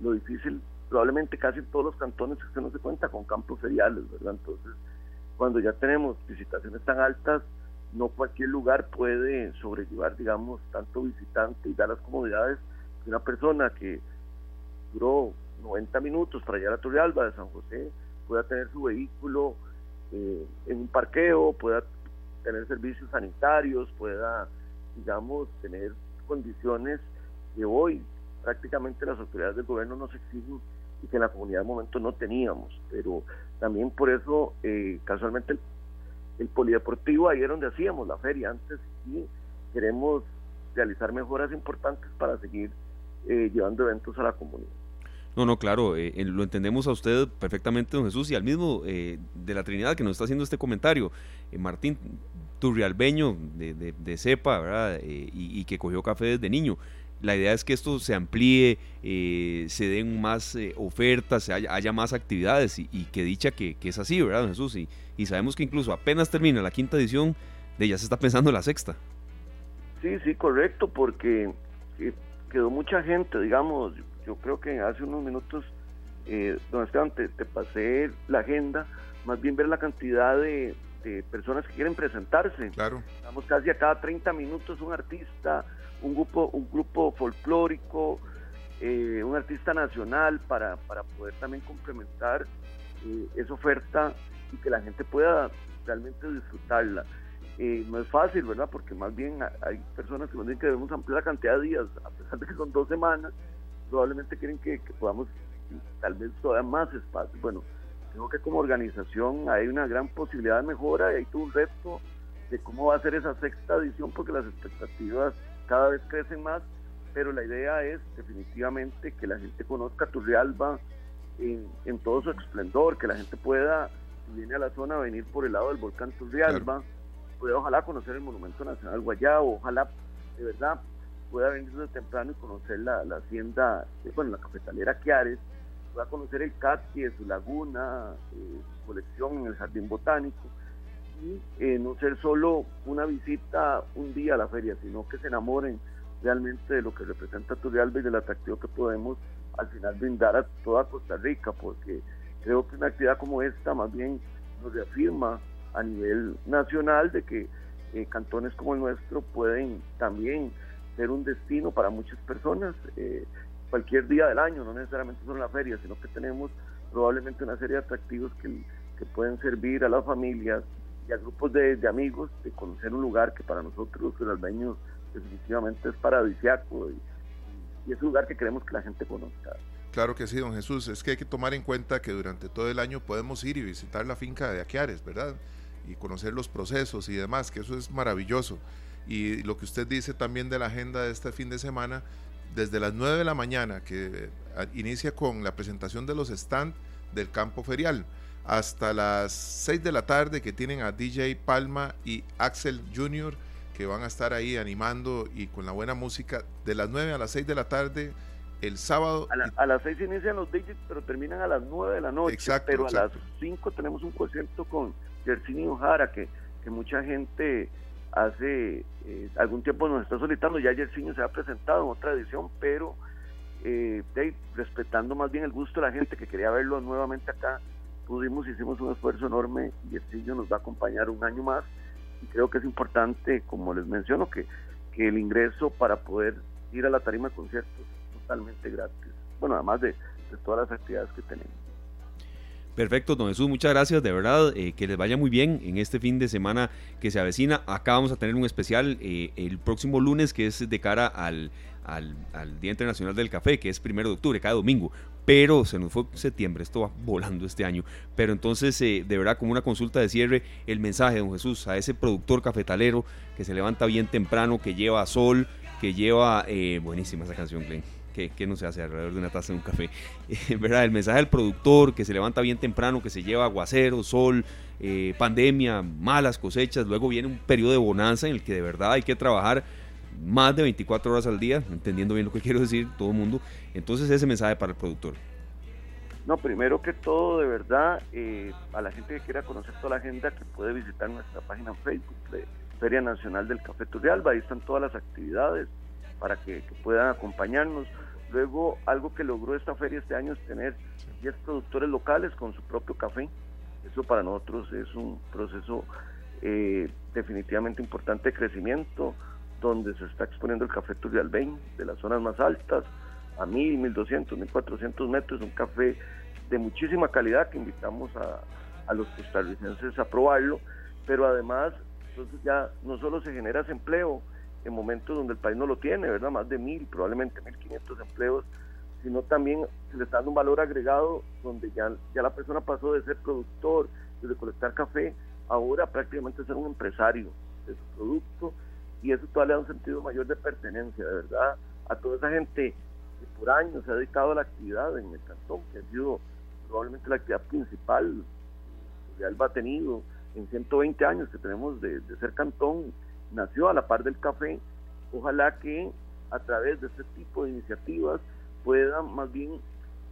lo difícil, probablemente casi en todos los cantones usted no se cuenta con campos feriales, ¿verdad? Entonces, cuando ya tenemos visitaciones tan altas, no cualquier lugar puede sobrellevar, digamos, tanto visitante y dar las comodidades una persona que duró 90 minutos para llegar a Turrialba de San José pueda tener su vehículo eh, en un parqueo, pueda tener servicios sanitarios, pueda, digamos, tener condiciones que hoy prácticamente las autoridades del gobierno nos exigen y que en la comunidad de momento no teníamos. Pero también por eso, eh, casualmente, el polideportivo, ahí era donde hacíamos la feria antes y queremos realizar mejoras importantes para seguir eh, llevando eventos a la comunidad. No, no, claro, eh, lo entendemos a usted perfectamente, don Jesús, y al mismo eh, de la Trinidad que nos está haciendo este comentario, Martín Turrialbeño de, de, Cepa, ¿verdad? Y, que cogió café desde niño. La idea es que esto se amplíe, se den más ofertas, haya, haya, más actividades y, que dicha que, que, es así, ¿verdad, don Jesús? Y, y sabemos que incluso apenas termina la quinta edición, de ya se está pensando en la sexta. Sí, sí, correcto, porque quedó mucha gente, digamos, yo creo que hace unos minutos, eh, don Esteban, te, pasé la agenda, más bien ver la cantidad de, personas que quieren presentarse. Claro. Estamos casi a cada 30 minutos un artista, un grupo, un grupo folclórico, eh, un artista nacional para, para poder también complementar eh, esa oferta y que la gente pueda realmente disfrutarla. Eh, no es fácil, ¿verdad? Porque más bien hay personas que nos dicen que debemos ampliar la cantidad de días, a pesar de que son dos semanas, probablemente quieren que, podamos tal vez todavía más espacio. Bueno, creo que como organización hay una gran posibilidad de mejora y hay todo un reto de cómo va a ser esa sexta edición porque las expectativas cada vez crecen más, pero la idea es definitivamente que la gente conozca Turrialba en, todo su esplendor, que la gente pueda, si viene a la zona, venir por el lado del volcán Turrialba pueda ojalá conocer el Monumento Nacional Guayabo, ojalá de verdad pueda venir desde temprano y conocer la, hacienda, eh, bueno, la cafetalera Quiares, pueda conocer el de su laguna, eh, su colección en el Jardín Botánico, y eh, no ser solo una visita un día a la feria, sino que se enamoren realmente de lo que representa Turrialba y del atractivo que podemos al final brindar a toda Costa Rica, porque creo que una actividad como esta más bien nos reafirma a nivel nacional de que eh, cantones como el nuestro pueden también ser un destino para muchas personas eh, cualquier día del año, no necesariamente solo en la feria, sino que tenemos probablemente una serie de atractivos que, que pueden servir a las familias y a grupos de, amigos de conocer un lugar que para nosotros los albeños definitivamente es paradisiaco y, y es un lugar que queremos que la gente conozca. Claro que sí, don Jesús. Es que hay que tomar en cuenta que durante todo el año podemos ir y visitar la finca de Aquiares, ¿verdad? Y conocer los procesos y demás, que eso es maravilloso. Y lo que usted dice también de la agenda de este fin de semana, desde las 9 de la mañana, que eh, inicia con la presentación de los stands del campo ferial, hasta las 6 de la tarde que tienen a DJ Palma y Axel Jr., que van a estar ahí animando y con la buena música, de las 9 a las 6 de la tarde el sábado. A, las 6 inician los DJs, pero terminan a las 9 de la noche. Exacto, pero a las 5 tenemos un concierto con Yersinio Jara, que, que mucha gente hace eh, algún tiempo nos está solicitando, ya Yersinio se ha presentado en otra edición, pero eh, respetando más bien el gusto de la gente que quería verlo nuevamente acá, pudimos, hicimos un esfuerzo enorme Yersinio nos va a acompañar un año más y creo que es importante, como les menciono, que, que el ingreso para poder ir a la tarima de conciertos es totalmente gratis, bueno, además de, de todas las actividades que tenemos. Perfecto, don Jesús, muchas gracias, de verdad, eh, que les vaya muy bien en este fin de semana que se avecina. Acá vamos a tener un especial eh, el próximo lunes que es de cara al, al, Día Internacional del Café, que es primero de octubre, cada domingo. Pero se nos fue septiembre, esto va volando este año. Pero entonces, eh, de verdad, como una consulta de cierre, el mensaje, don Jesús, a ese productor cafetalero que se levanta bien temprano, que lleva sol, que lleva... buenísima esa canción, Glenn que, no se hace alrededor de una taza de un café. ¿Verdad? El mensaje del productor que se levanta bien temprano, que se lleva aguacero, sol, eh, pandemia, malas cosechas, luego viene un periodo de bonanza en el que de verdad hay que trabajar más de 24 horas al día, entendiendo bien lo que quiero decir todo el mundo. Entonces ese mensaje para el productor. No, primero que todo, de verdad, eh, a la gente que quiera conocer toda la agenda, que puede visitar nuestra página en Facebook de Feria Nacional del Café Turrialba, ahí están todas las actividades para que puedan acompañarnos. Luego, algo que logró esta feria este año es tener 10 productores locales con su propio café. Eso para nosotros es un proceso eh, definitivamente importante de crecimiento, donde se está exponiendo el café Turrialbeñ de las zonas más altas a 1000, 1200, 1400 metros, un café de muchísima calidad que invitamos a, a los costarricenses a probarlo, pero además entonces ya no solo se genera ese empleo, en momentos donde el país no lo tiene, ¿verdad? Más de mil, probablemente mil quinientos empleos, sino también se le está dando un valor agregado donde ya, ya la persona pasó de ser productor, de recolectar café, ahora prácticamente ser un empresario de su producto y eso todavía da un sentido mayor de pertenencia, de verdad, a toda esa gente que por años se ha dedicado a la actividad en el cantón, que ha sido probablemente la actividad principal que Alba ha tenido en 120 años que tenemos de ser cantón, nació a la par del café. Ojalá que a través de este tipo de iniciativas puedan más bien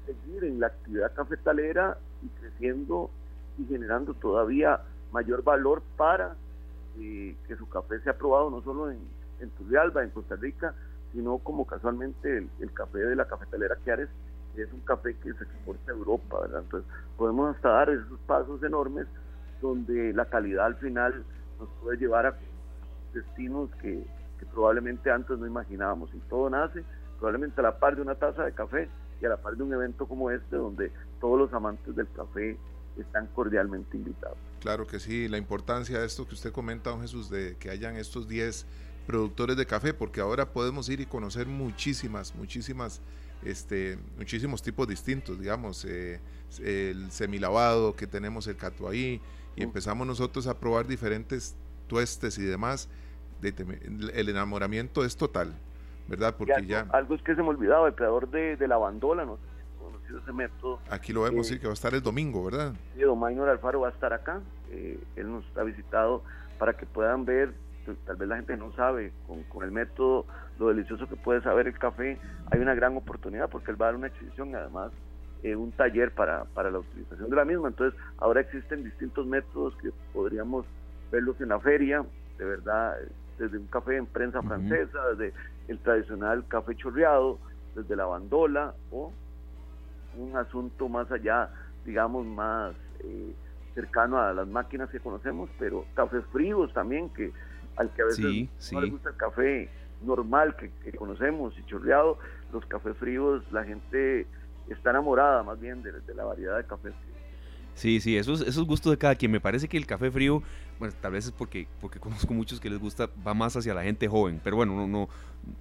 seguir en la actividad cafetalera y creciendo y generando todavía mayor valor para eh, que su café sea aprobado no solo en, en Turrialba, en Costa Rica, sino como casualmente el, café de la cafetalera Chiares, que es un café que se exporta a Europa, ¿verdad? Entonces podemos hasta dar esos pasos enormes donde la calidad al final nos puede llevar a destinos que, que probablemente antes no imaginábamos. Y todo nace probablemente a la par de una taza de café y a la par de un evento como este donde todos los amantes del café están cordialmente invitados. Claro que sí, la importancia de esto que usted comenta, don Jesús, de que hayan estos 10 productores de café, porque ahora podemos ir y conocer muchísimas, muchísimas, este, muchísimos tipos distintos, digamos, eh, el semilavado que tenemos el catuaí, y empezamos nosotros a probar diferentes tuestes y demás, el enamoramiento es total, ¿verdad? Porque ya... Algo es que se me olvidaba, el creador de, de la bandola, ¿no? ese método. Aquí lo vemos, eh, sí, que va a estar el domingo, ¿verdad? Sí, don Maynor Alfaro va a estar acá. Eh, él nos ha visitado para que puedan ver, pues, tal vez la gente no sabe, con, con, el método, lo delicioso que puede saber el café. Hay una gran oportunidad porque él va a dar una exhibición y además eh, un taller para, para la utilización de la misma. Entonces, ahora existen distintos métodos que podríamos verlos en la feria, de verdad, desde un café en prensa francesa, desde el tradicional café chorreado, desde la bandola o un asunto más allá, digamos, más eh, cercano a las máquinas que conocemos, pero cafés fríos también, que al que a veces no le gusta el café normal que, conocemos y chorreado, los cafés fríos, la gente está enamorada más bien de, de la variedad de cafés que, Sí, sí, esos, esos gustos de cada quien. Me parece que el café frío, bueno, tal vez es porque, porque conozco muchos que les gusta, va más hacia la gente joven. Pero bueno, no, no,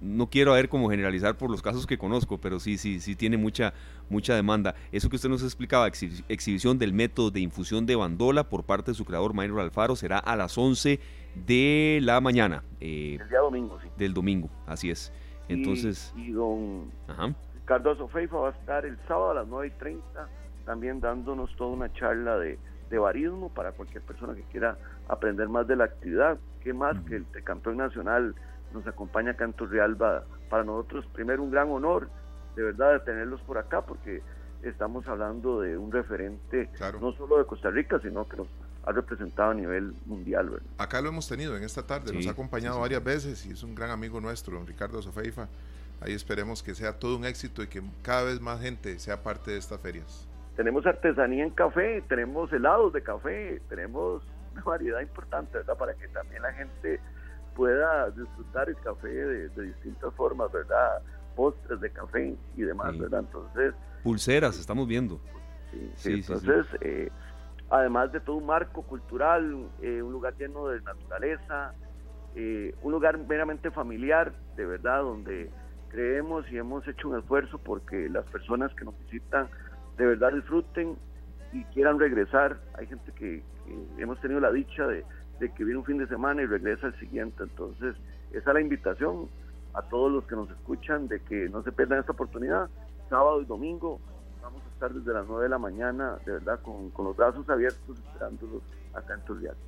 no quiero ver como generalizar por los casos que conozco, pero sí, sí, sí tiene mucha, mucha demanda. Eso que usted nos explicaba, exhibición del método de infusión de bandola por parte de su creador, Maynor Alfaro, será a las 11 de la mañana. Eh, el día domingo, sí. Del domingo, así es. Entonces. Y, don Ajá. Cardoso Feifa va a estar el sábado a las 9 y 30 también dándonos toda una charla de, de barismo para cualquier persona que quiera aprender más de la actividad. ¿Qué más que el campeón nacional nos acompaña acá en Turrialba? Para nosotros, primero, un gran honor, de verdad, de tenerlos por acá, porque estamos hablando de un referente no solo de Costa Rica, sino que nos ha representado a nivel mundial. Acá lo hemos tenido en esta tarde, nos ha acompañado varias veces y es un gran amigo nuestro, don Ricardo Sofeifa. Ahí esperemos que sea todo un éxito y que cada vez más gente sea parte de estas ferias tenemos artesanía en café, tenemos helados de café, tenemos una variedad importante, ¿verdad? Para que también la gente pueda disfrutar el café de, distintas formas, ¿verdad? Postres de café y demás, ¿verdad? Entonces... Pulseras, estamos viendo. Sí, entonces, eh, además de todo un marco cultural, eh, un lugar lleno de naturaleza, eh, un lugar meramente familiar, de verdad, donde creemos y hemos hecho un esfuerzo porque las personas que nos visitan de verdad disfruten y quieran regresar. Hay gente que, hemos tenido la dicha de, que viene un fin de semana y regresa el siguiente. Entonces, esa es la invitación a todos los que nos escuchan de que no se pierdan esta oportunidad. Sábado y domingo vamos a estar desde las 9 de la mañana, de verdad, con, los brazos abiertos, esperándolos acá en Turrialba.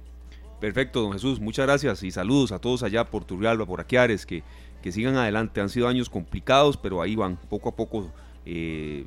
Perfecto, don Jesús, muchas gracias y saludos a todos allá por Turrialba, por Aquiares, que, que sigan adelante. Han sido años complicados, pero ahí van, poco a poco eh,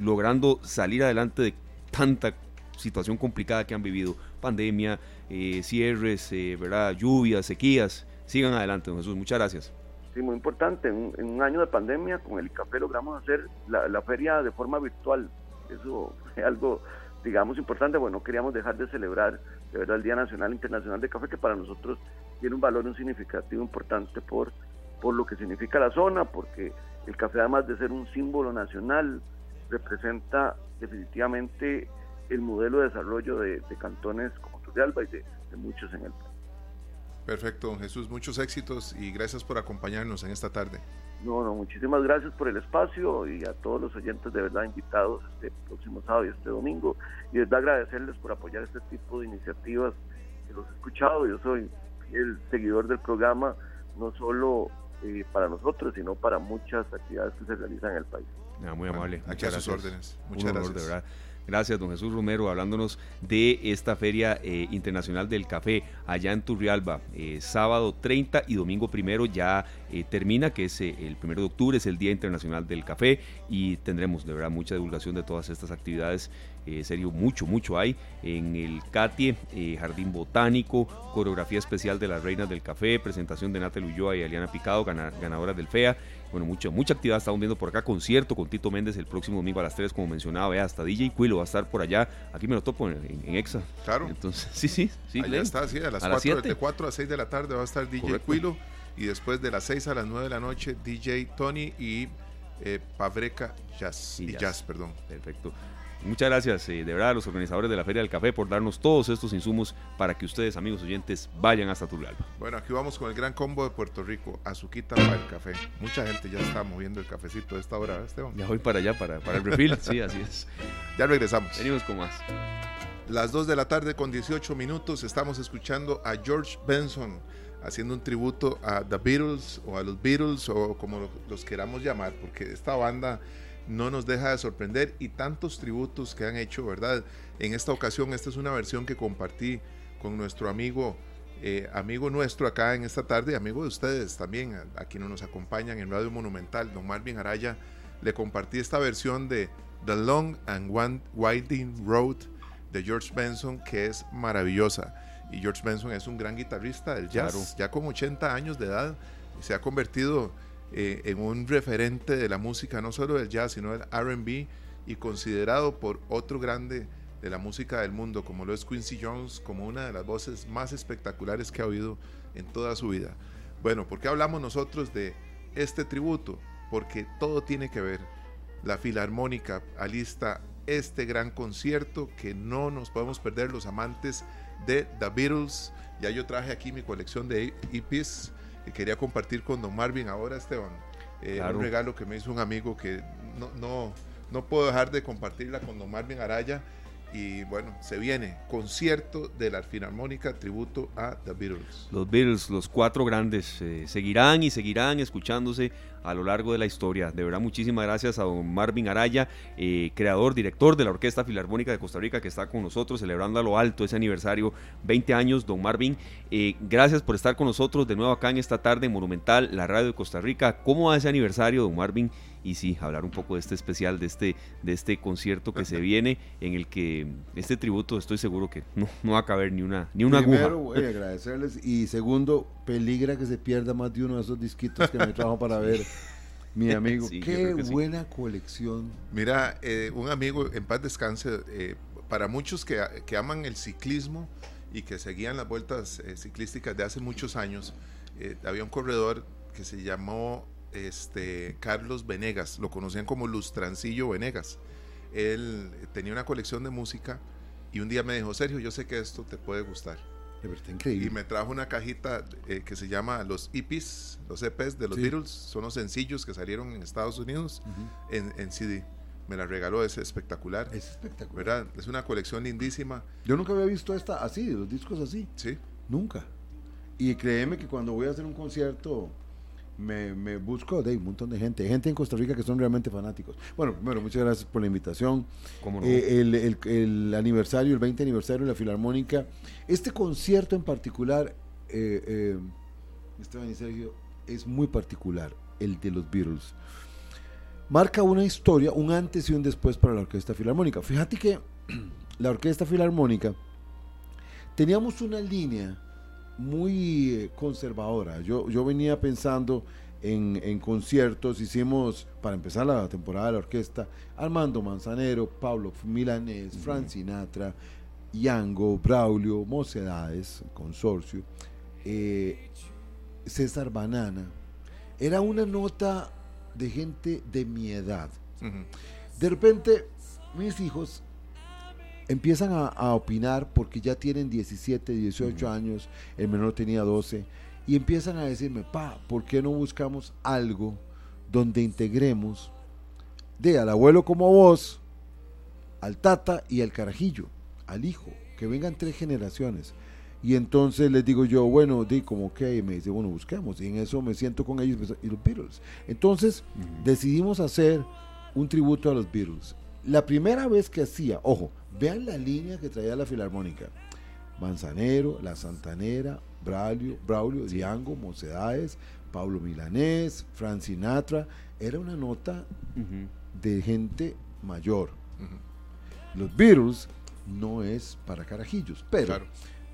logrando salir adelante de tanta situación complicada que han vivido, pandemia, eh, cierres, eh, ¿verdad? lluvias, sequías. Sigan adelante, don Jesús. Muchas gracias. Sí, muy importante. En, un año de pandemia, con el café logramos hacer la, feria de forma virtual. Eso es algo, digamos, importante. Bueno, queríamos dejar de celebrar de verdad el Día Nacional Internacional de Café, que para nosotros tiene un valor, un significativo importante por, por lo que significa la zona, porque el café, además de ser un símbolo nacional, representa definitivamente el modelo de desarrollo de, cantones como Turrialba y de, muchos en el país. Perfecto, don Jesús. Muchos éxitos y gracias por acompañarnos en esta tarde. No, no, muchísimas gracias por el espacio y a todos los oyentes de verdad invitados este próximo sábado y este domingo. Y de verdad agradecerles por apoyar este tipo de iniciativas que los he escuchado. Yo soy el seguidor del programa, no solo eh, para nosotros, sino para muchas actividades que se realizan en el país. Ah, muy amable. Aquí a sus órdenes. Muchas gracias. de verdad. Gracias, don Jesús Romero, hablándonos de esta Feria eh, Internacional del Café allá en Turrialba. Eh, sábado 30 y domingo primero ya eh, termina, que es el primero de octubre, es el Día Internacional del Café y tendremos de verdad mucha divulgación de todas estas actividades. serio, mucho, mucho hay en el CATIE, Jardín Botánico, coreografía especial de las Reinas del Café, presentación de Natal Ulloa y Aliana Picado, ganadoras del FEA bueno, mucha, mucha actividad estamos viendo por acá. Concierto con Tito Méndez el próximo domingo a las 3, como mencionaba. Vea, hasta DJ Quilo va a estar por allá. Aquí me lo topo en, Exa. Claro. Entonces, sí, sí. sí allá está, sí, a las, 4, de 4 a 6 de la tarde va a estar DJ Quilo. Y después de las 6 a las 9 de la noche, DJ Tony y eh, Pavreca Jazz. Y, jazz. perdón. Perfecto. Muchas gracias, eh, de verdad, a los organizadores de la Feria del Café por darnos todos estos insumos para que ustedes, amigos oyentes, vayan hasta Turgalba. Bueno, aquí vamos con el gran combo de Puerto Rico, azuquita para el café. Mucha gente ya está moviendo el cafecito a esta hora, Esteban. Ya voy para allá, para, para el refill, sí, así es. Ya regresamos. Venimos con más. Las 2 de la tarde con 18 minutos estamos escuchando a George Benson haciendo un tributo a The Beatles o a los Beatles o como los queramos llamar, porque esta banda no nos deja de sorprender y tantos tributos que han hecho, ¿verdad? En esta ocasión, esta es una versión que compartí con nuestro amigo, eh, amigo nuestro acá en esta tarde, amigo de ustedes también, a, quienes nos acompañan en Radio Monumental, don Marvin Araya, le compartí esta versión de The Long and Winding Road de George Benson, que es maravillosa. Y George Benson es un gran guitarrista del jazz, ya con 80 años de edad, se ha convertido eh, en un referente de la música, no solo del jazz, sino del RB, y considerado por otro grande de la música del mundo, como lo es Quincy Jones, como una de las voces más espectaculares que ha oído en toda su vida. Bueno, ¿por qué hablamos nosotros de este tributo? Porque todo tiene que ver. La Filarmónica alista este gran concierto que no nos podemos perder los amantes de The Beatles. Ya yo traje aquí mi colección de EPs quería compartir con don Marvin ahora, Esteban. Eh, un regalo que me hizo un amigo que no, no, no puedo dejar de compartirla con don Marvin Araya. Y bueno, se viene concierto de la Filarmónica tributo a The Beatles. Los Beatles, los cuatro grandes, eh, seguirán y seguirán escuchándose a lo largo de la historia. De verdad, muchísimas gracias a don Marvin Araya, eh, creador, director de la Orquesta Filarmónica de Costa Rica, que está con nosotros celebrando a lo alto ese aniversario, 20 años, don Marvin. Eh, gracias por estar con nosotros de nuevo acá en esta tarde Monumental, la radio de Costa Rica. ¿Cómo va ese aniversario, don Marvin? Y sí, hablar un poco de este especial, de este, de este concierto que se viene, en el que este tributo estoy seguro que no, no va a caber ni una, ni una Primero, voy a agradecerles y segundo, peligra que se pierda más de uno de esos disquitos que me trajo para ver. Mi amigo, qué buena colección. Mira, eh, un amigo, en paz descanse, eh, para muchos que, que, aman el ciclismo y que seguían las vueltas eh, ciclísticas de hace muchos años, había un corredor que se llamó este, Carlos Venegas, lo conocían como Lustrancillo Venegas. Él tenía una colección de música y un día me dijo, Sergio, yo sé que esto te puede gustar. increíble. Y me trajo una cajita eh, que se llama los EPs, los EPs de los Beatles, son los sencillos que salieron en Estados Unidos en, CD. Me la regaló, es espectacular. Es espectacular. Es una colección lindísima. Yo nunca había visto esta así, los discos así. Sí. Nunca. Y créeme que cuando voy a hacer un concierto me, busco de un montón de gente, gente en Costa Rica que son realmente fanáticos. Bueno, primero, muchas gracias por la invitación. Eh, el, aniversario, el 20 aniversario de la Filarmónica, este concierto en particular, eh, eh, Esteban y Sergio, es muy particular, el de los Beatles. Marca una historia, un antes y un después para la Orquesta Filarmónica. Fíjate que la Orquesta Filarmónica teníamos una línea muy eh, conservadora. Yo, yo venía pensando en, conciertos, hicimos, para empezar la temporada de la orquesta, Armando Manzanero, Pablo Milanés, Frank Sinatra, Yango, Braulio, Mocedades, Consorcio, eh, César Banana. Era una nota de gente de mi edad. De repente, mis hijos empiezan a, opinar porque ya tienen 17, 18 años, el menor tenía 12, y empiezan a decirme, pa, ¿por qué no buscamos algo donde integremos de al abuelo como vos, al tata y al carajillo, al hijo, que vengan tres generaciones? Y entonces les digo yo, bueno, di como que, me dice, bueno, busquemos. Y en eso me siento con ellos y los Beatles. Entonces decidimos hacer un tributo a los Beatles. La primera vez que hacía, ojo, vean la línea que traía la Filarmónica. Manzanero, La Santanera, Braulio, Braulio Diango, Mocedades, Pablo Milanés, Frank Sinatra. Era una nota de gente mayor. Los Beatles no es para carajillos, pero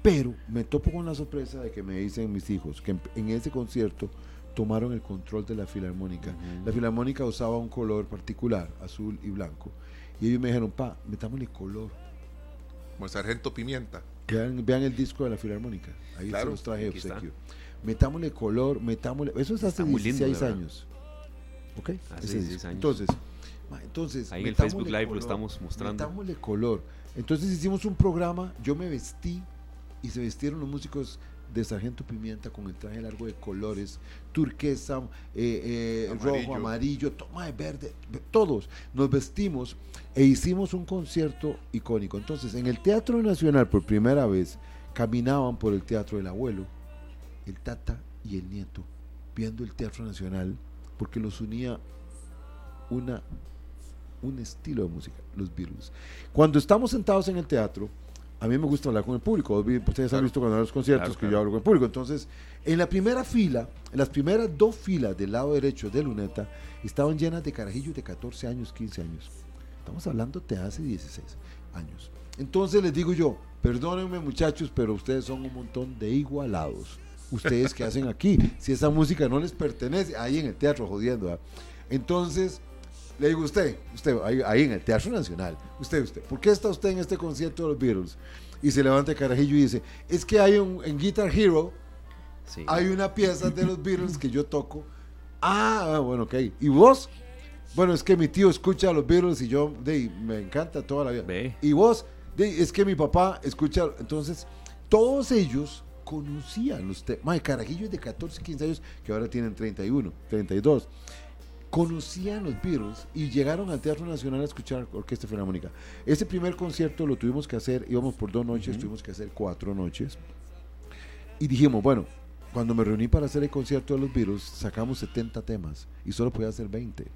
pero me topo con la sorpresa de que me dicen mis hijos que en, ese concierto tomaron el control de la filarmónica. La filarmónica usaba un color particular, azul y blanco. Y ellos me dijeron, pa, metámosle color. Como el sargento pimienta. Vean, el disco de la filarmónica. Ahí se los traje de obsequio. Metámosle color, metámosle. Eso es hace 16 años. ¿Ok? Hace 16 años. Entonces, entonces. Ahí en el Facebook Live lo estamos mostrando. Metámosle color. Entonces hicimos un programa, yo me vestí y se vestieron los músicos de Sargento Pimienta con el traje largo de colores, turquesa, eh, eh, rojo, amarillo, toma de verde, todos nos vestimos e hicimos un concierto icónico. Entonces, en el Teatro Nacional, por primera vez, caminaban por el Teatro del Abuelo, el Tata y el Nieto, viendo el Teatro Nacional, porque los unía una, un estilo de música, los Beatles. Cuando estamos sentados en el teatro, a mí me gusta hablar con el público. Ustedes han visto cuando los conciertos que yo hablo con el público. Entonces, en la primera fila, en las primeras dos filas del lado derecho de Luneta, estaban llenas de carajillos de 14 años, 15 años. Estamos hablando de hace 16 años. Entonces les digo yo, perdónenme muchachos, pero ustedes son un montón de igualados. Ustedes que hacen aquí, si esa música no les pertenece, ahí en el teatro jodiendo. Entonces, le digo, usted, usted, ahí, en el Teatro Nacional, usted, usted, ¿por qué está usted en este concierto de los Beatles? Y se levanta el carajillo y dice, es que hay un, en Guitar Hero, hay una pieza de los Beatles que yo toco. Ah, ah bueno, ok. ¿Y vos? Bueno, es que mi tío escucha a los Beatles y yo, de, me encanta toda la vida. ¿Y vos? De, es que mi papá escucha, entonces, todos ellos conocían los temas. Carajillos de 14, 15 años que ahora tienen 31, 32 conocían los Beatles y llegaron al Teatro Nacional a escuchar Orquesta Filarmónica. Ese primer concierto lo tuvimos que hacer, íbamos por dos noches, tuvimos que hacer cuatro noches. Y dijimos, bueno, cuando me reuní para hacer el concierto de los Beatles, sacamos 70 temas y solo podía hacer 20.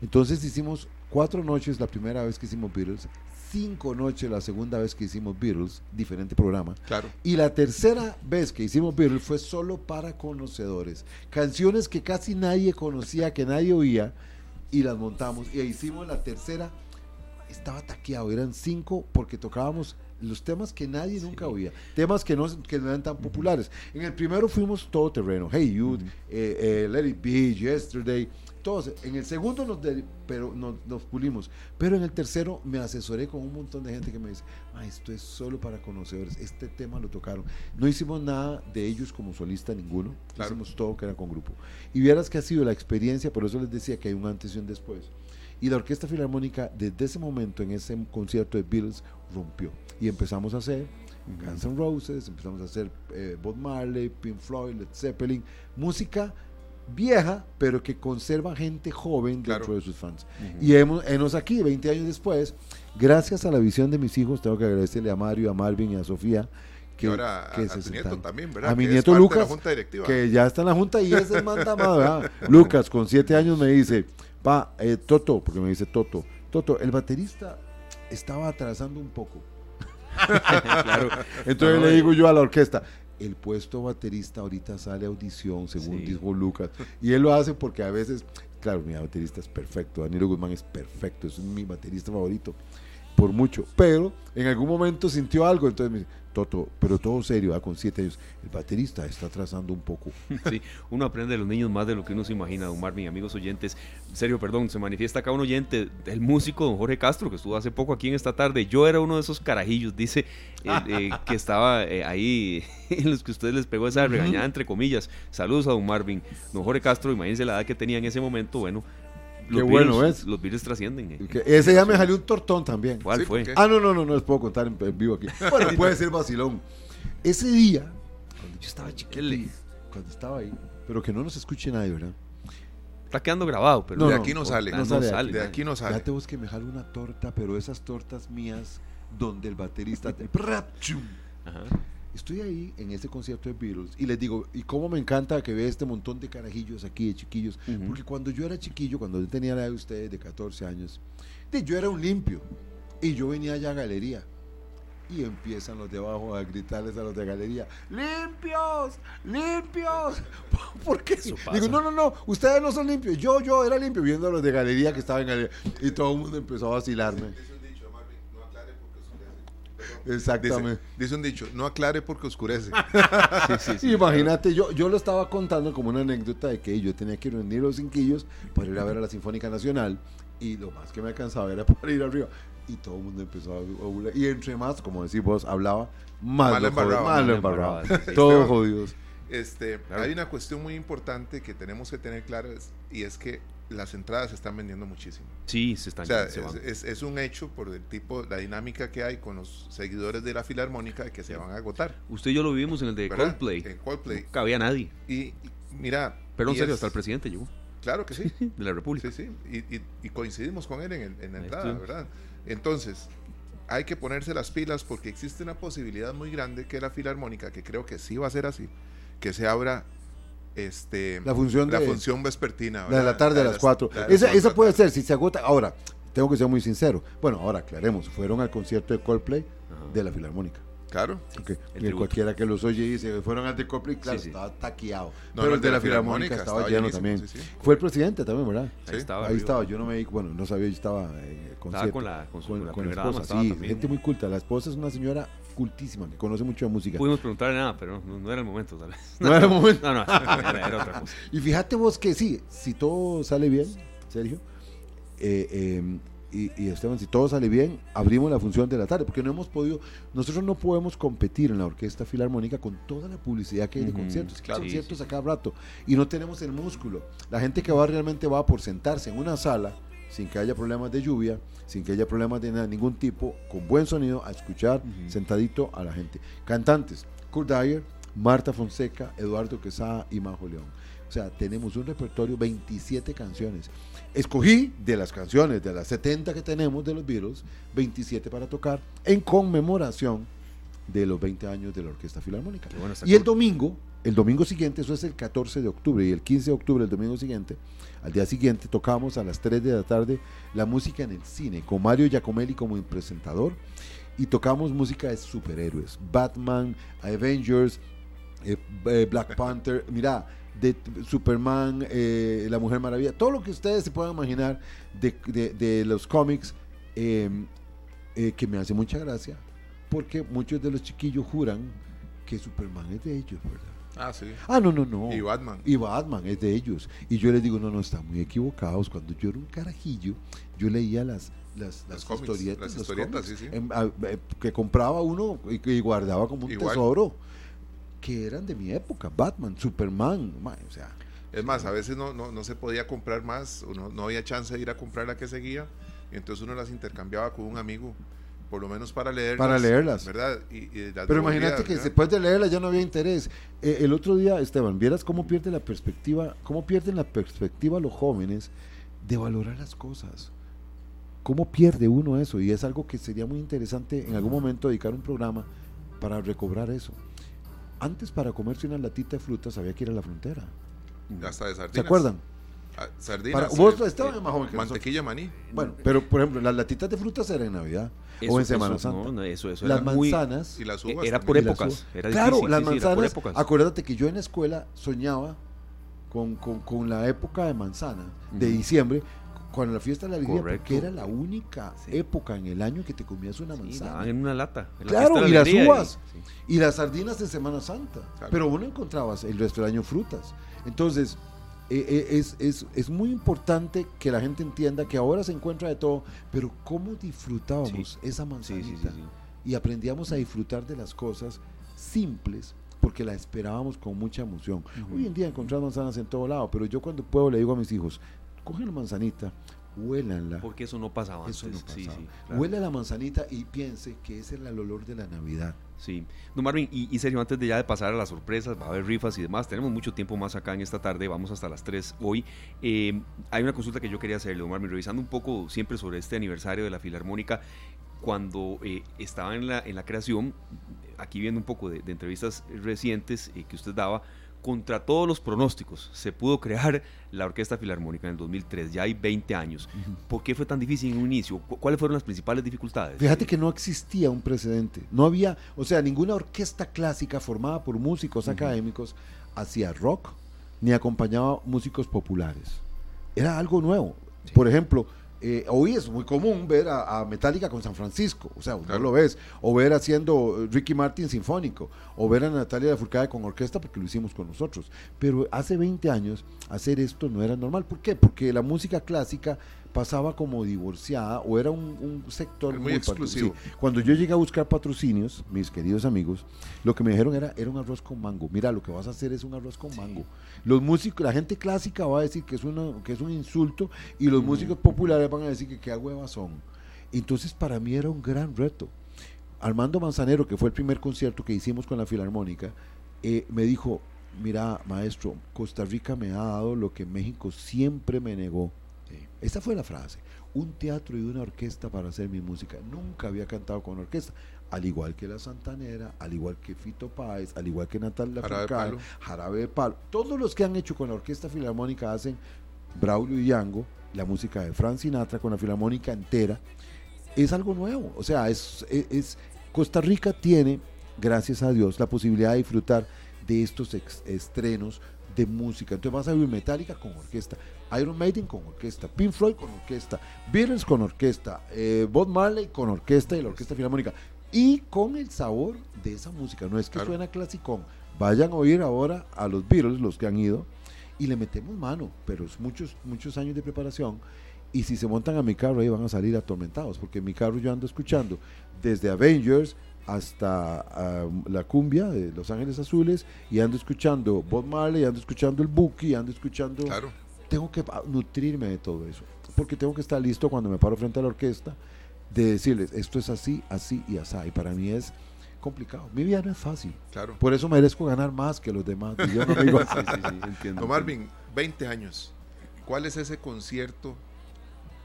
Entonces hicimos cuatro noches la primera vez que hicimos Beatles, cinco noches la segunda vez que hicimos Beatles, diferente programa. Claro. Y la tercera vez que hicimos Beatles fue solo para conocedores. Canciones que casi nadie conocía, que nadie oía, y las montamos. Y hicimos la tercera, estaba taqueado, eran cinco porque tocábamos los temas que nadie nunca oía, temas que no, que no eran tan populares. En el primero fuimos todo terreno, Hey Youth, eh, eh, Let It Be, Yesterday, todos. En el segundo nos, pero nos, pulimos, pero en el tercero me asesoré con un montón de gente que me dice, esto es solo para conocedores, este tema lo tocaron. No hicimos nada de ellos como solista ninguno, hicimos todo que era con grupo. Y vieras que ha sido la experiencia, por eso les decía que hay un antes y un después. Y la Orquesta Filarmónica, desde ese momento, en ese concierto de Beatles, rompió. Y empezamos a hacer Guns N' Roses, empezamos a hacer eh, Bob Marley, Pink Floyd, Led Zeppelin, música vieja, pero que conserva gente joven dentro de sus fans. Y hemos, hemos aquí, 20 años después, gracias a la visión de mis hijos, tengo que agradecerle a Mario, a Marvin y a Sofía. Que, ahora a, tu nieto también, ¿verdad? A mi nieto Lucas, que ya está en la junta y es el mandamado, Lucas, con 7 años me dice, pa, eh, Toto, porque me dice Toto, Toto, el baterista estaba atrasando un poco. claro. Entonces le digo yo a la orquesta, el puesto baterista ahorita sale a audición, según dijo Lucas, y él lo hace porque a veces, claro, mi baterista es perfecto, Daniel Guzmán es perfecto, es mi baterista favorito, por mucho, pero en algún momento sintió algo, entonces me dice, Toto, pero todo serio, ah, con siete años, el baterista está atrasando un poco. Sí, uno aprende de los niños más de lo que uno se imagina, don Marvin, amigos oyentes. En serio, perdón, se manifiesta acá un oyente, el músico don Jorge Castro, que estuvo hace poco aquí en esta tarde. Yo era uno de esos carajillos, dice, eh, eh, que estaba eh, ahí, en los que ustedes les pegó esa regañada, entre comillas. Saludos a don Marvin. Don Jorge Castro, imagínense la edad que tenía en ese momento, bueno, Qué bueno es. Los virus trascienden. Eh. Ese ya me salió un tortón también. ¿Cuál fue? Ah, no, no, no, no les puedo contar en, vivo aquí. Bueno, puede ser vacilón. Ese día, cuando yo estaba chiquito, cuando estaba ahí, pero que no nos escuche nadie, ¿verdad? Está quedando grabado, pero de aquí no sale. No, sale, de aquí no sale. Ya te que me jale una torta, pero esas tortas mías donde el baterista te... Ajá. Estoy ahí en ese concierto de Beatles y les digo, y cómo me encanta que vea este montón de carajillos aquí, de chiquillos, porque cuando yo era chiquillo, cuando yo tenía la de ustedes de 14 años, yo era un limpio y yo venía allá a galería y empiezan los de abajo a gritarles a los de galería, limpios, limpios. ¿Por qué? Digo, no, no, no, ustedes no son limpios, yo, yo era limpio viendo a los de galería que estaban en galería y todo el mundo empezó a vacilarme. Exactamente. Dice, un dicho, no aclare porque oscurece. Imagínate, yo, yo lo estaba contando como una anécdota de que yo tenía que reunir los cinquillos para ir a ver a la Sinfónica Nacional y lo más que me alcanzaba era para ir arriba. Y todo el mundo empezó a burlar. Y entre más, como decís vos, hablaba, más lo embarraba. Todos jodidos. Este, Hay una cuestión muy importante que tenemos que tener clara y es que las entradas se están vendiendo muchísimo. Sí, se están. O es, un hecho por el tipo, la dinámica que hay con los seguidores de la Filarmónica que se van a agotar. Usted y yo lo vivimos en el de Coldplay. En Coldplay. No cabía nadie. Y, mira. Pero en serio, hasta el presidente llegó. Claro que sí. de la República. Sí, sí. Y, coincidimos con él en, en la entrada, ¿verdad? Entonces, hay que ponerse las pilas porque existe una posibilidad muy grande que la Filarmónica, que creo que sí va a ser así, que se abra este, la función, la función vespertina. La de la tarde a las 4. Esa, esa puede ser, si se agota. Ahora, tengo que ser muy sincero. Bueno, ahora aclaremos. Fueron al concierto de Coldplay de la Filarmónica. Claro. y cualquiera que los oye dice, fueron al de Coldplay, claro, estaba taqueado. pero el de, la, Filarmónica, estaba, lleno también. Fue el presidente también, ¿verdad? Ahí estaba. Ahí estaba. Yo no me bueno, no sabía, yo estaba eh, estaba con la, con, con, con la esposa. Sí, gente muy culta. La esposa es una señora cultísima, que conoce mucho de música. Pudimos preguntarle nada, pero no, era el momento, tal vez. No, era el momento. No, no, era, otra cosa. Y fíjate vos que sí, si todo sale bien, Sergio, eh, eh, y, Esteban, si todo sale bien, abrimos la función de la tarde, porque no hemos podido, nosotros no podemos competir en la Orquesta Filarmónica con toda la publicidad que hay de conciertos, claro, conciertos a cada rato, y no tenemos el músculo. La gente que va realmente va por sentarse en una sala, sin que haya problemas de lluvia, sin que haya problemas de ningún tipo, con buen sonido, a escuchar sentadito a la gente. Cantantes, Kurt Dyer, Marta Fonseca, Eduardo Quesada y Majo León. O sea, tenemos un repertorio, 27 canciones. Escogí de las canciones, de las 70 que tenemos de los Beatles, 27 para tocar en conmemoración de los 20 años de la Orquesta Filarmónica. y el domingo, el domingo siguiente, eso es el 14 de octubre, y el 15 de octubre, el domingo siguiente, al día siguiente tocamos a las 3 de la tarde la música en el cine con Mario Giacomelli como presentador y tocamos música de superhéroes, Batman, Avengers, eh, eh, Black Panther, mira, de Superman, eh, La Mujer Maravilla, todo lo que ustedes se puedan imaginar de, los cómics em, que me hace mucha gracia porque muchos de los chiquillos juran que Superman es de ellos, ¿verdad? Ah, sí. Ah, no, no, no. Y Batman. Y Batman es de ellos. Y yo les digo, no, no, están muy equivocados. Cuando yo era un carajillo, yo leía las, las, las, historietas, las historietas sí, sí. Eh, que compraba uno y, guardaba como un tesoro. Que eran de mi época. Batman, Superman. o sea. Es más, a veces no, no, no se podía comprar más, no, no había chance de ir a comprar la que seguía. Y entonces uno las intercambiaba con un amigo por lo menos para leerlas. Para leerlas. ¿Verdad? Pero imagínate que después de leerlas ya no había interés. Eh, el otro día, Esteban, vieras cómo pierde la perspectiva, cómo pierden la perspectiva los jóvenes de valorar las cosas. ¿Cómo pierde uno eso? Y es algo que sería muy interesante en algún momento dedicar un programa para recobrar eso. Antes para comerse una latita de frutas había que ir a la frontera. Hasta de sardinas. ¿Se acuerdan? Ah, sardinas. vos estabas más joven que Mantequilla maní. Bueno, pero por ejemplo, las latitas de frutas eran en Navidad o en Semana Santa. eso, eso las manzanas. y las uvas. Era por épocas. Era claro, las manzanas. acuérdate que yo en la escuela soñaba con, con, con la época de manzana, de diciembre, con la fiesta de la alegría, porque era la única época en el año que te comías una manzana. en una lata. claro, y las uvas. Y, las sardinas en Semana Santa. Pero vos no encontrabas el resto del año frutas. Entonces, eh, es, es, es, muy importante que la gente entienda que ahora se encuentra de todo, pero cómo disfrutábamos esa manzanita y aprendíamos a disfrutar de las cosas simples porque la esperábamos con mucha emoción. Hoy en día encontramos manzanas en todo lado, pero yo cuando puedo le digo a mis hijos, cogen la manzanita, huélanla. Porque eso no pasaba antes. Eso no pasaba. Sí, sí, Huele la manzanita y piense que es el olor de la Navidad. Sí. No, Marvin, y, y, Sergio, antes de ya de pasar a las sorpresas, va a haber rifas y demás, tenemos mucho tiempo más acá en esta tarde, vamos hasta las 3 hoy. Eh, hay una consulta que yo quería hacerle, Marvin, revisando un poco siempre sobre este aniversario de la Filarmónica, cuando eh, estaba en la, en la creación, aquí viendo un poco de, entrevistas recientes eh, que usted daba, contra todos los pronósticos, se pudo crear la Orquesta Filarmónica en el 2003, ya hay 20 años. ¿Por qué fue tan difícil en un inicio? ¿Cuáles fueron las principales dificultades? Fíjate que no existía un precedente, no había, o sea, ninguna orquesta clásica formada por músicos académicos hacía rock ni acompañaba músicos populares. Era algo nuevo. Por ejemplo, eh, hoy es muy común ver a, Metallica con San Francisco, o sea, no lo ves, o ver haciendo Ricky Martin sinfónico, o ver a Natalia Furcade con orquesta porque lo hicimos con nosotros. Pero hace 20 años hacer esto no era normal. ¿Por qué? Porque la música clásica pasaba como divorciada o era un, sector muy, exclusivo. Cuando yo llegué a buscar patrocinios, mis queridos amigos, lo que me dijeron era, era un arroz con mango. Mira, lo que vas a hacer es un arroz con mango. Los músicos, la gente clásica va a decir que es, una, que es un insulto y los músicos populares van a decir que qué huevas son. Entonces para mí era un gran reto. Armando Manzanero, que fue el primer concierto que hicimos con la Filarmónica, eh, me dijo, mira maestro, Costa Rica me ha dado lo que México siempre me negó esta fue la frase. Un teatro y una orquesta para hacer mi música. Nunca había cantado con orquesta. Al igual que la Santanera, al igual que Fito Páez, al igual que Natalia Jarabe, Jarabe de Palo. Todos los que han hecho con la Orquesta Filarmónica hacen Braulio y Yango, la música de Frank Sinatra con la Filarmónica entera. Es algo nuevo. O sea, es, es, Costa Rica tiene, gracias a Dios, la posibilidad de disfrutar de estos estrenos de música. Entonces vas a ver Metallica con orquesta, Iron Maiden con orquesta, Pink Floyd con orquesta, Beatles con orquesta, eh, Bob Marley con orquesta y la Orquesta Filarmónica. Y con el sabor de esa música. No es que suena clasicón. Vayan a oír ahora a los Beatles, los que han ido, y le metemos mano, pero es muchos, muchos años de preparación. Y si se montan a mi carro ahí van a salir atormentados, porque en mi carro yo ando escuchando desde Avengers hasta ah, la cumbia de Los Ángeles Azules y ando escuchando Bob Marley, ando escuchando el Buki, ando escuchando... Claro. Tengo que nutrirme de todo eso, porque tengo que estar listo cuando me paro frente a la orquesta de decirles, esto es así, así y así. Y para mí es complicado. Mi vida no es fácil. Claro. Por eso merezco ganar más que los demás. yo no digo, sí, sí, sí, entiendo. Marvin, 20 años. ¿Cuál es ese concierto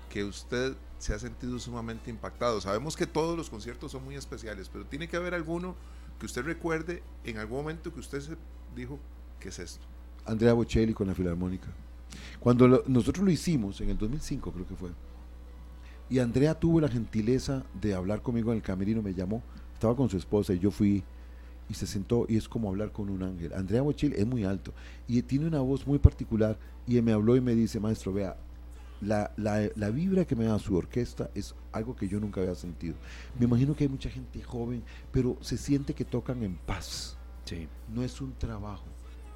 que usted se ha sentido sumamente impactado. Sabemos que todos los conciertos son muy especiales, pero tiene que haber alguno que usted recuerde en algún momento que usted se dijo, ¿qué es esto? Andrea Bocelli con la Filarmónica. Cuando nosotros lo hicimos, en el 2005 creo que fue, y Andrea tuvo la gentileza de hablar conmigo en el camerino, me llamó, estaba con su esposa y yo fui y se sentó y es como hablar con un ángel. Andrea Bocelli es muy alto y tiene una voz muy particular y me habló y me dice, maestro, vea, la, la, vibra que me da su orquesta es algo que yo nunca había sentido. Me imagino que hay mucha gente joven, pero se siente que tocan en paz. Sí. No es un trabajo,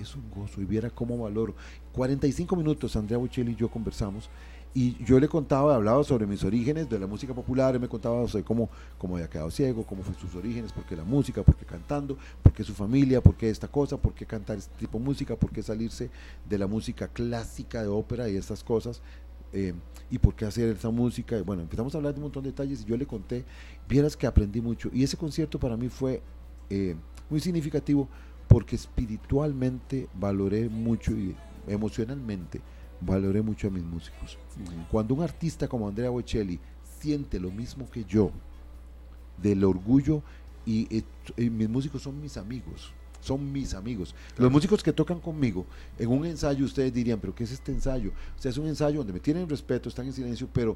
es un gozo. Y viera cómo valoro. 45 minutos Andrea Bocelli y yo conversamos y yo le contaba, hablaba sobre mis orígenes de la música popular, él me contaba sobre cómo, cómo había quedado ciego, cómo fue sus orígenes, por qué la música, por qué cantando, por qué su familia, por qué esta cosa, por qué cantar este tipo de música, por qué salirse de la música clásica de ópera y estas cosas. Eh, y por qué hacer esa música. Bueno, empezamos a hablar de un montón de detalles y yo le conté, vieras que aprendí mucho. Y ese concierto para mí fue eh, muy significativo porque espiritualmente valoré mucho y emocionalmente valoré mucho a mis músicos. Cuando un artista como Andrea Bocelli siente lo mismo que yo, del orgullo, y mis músicos son mis amigos, son mis amigos. Los músicos que tocan conmigo, en un ensayo ustedes dirían, pero ¿qué es este ensayo? O sea, es un ensayo donde me tienen respeto, están en silencio, pero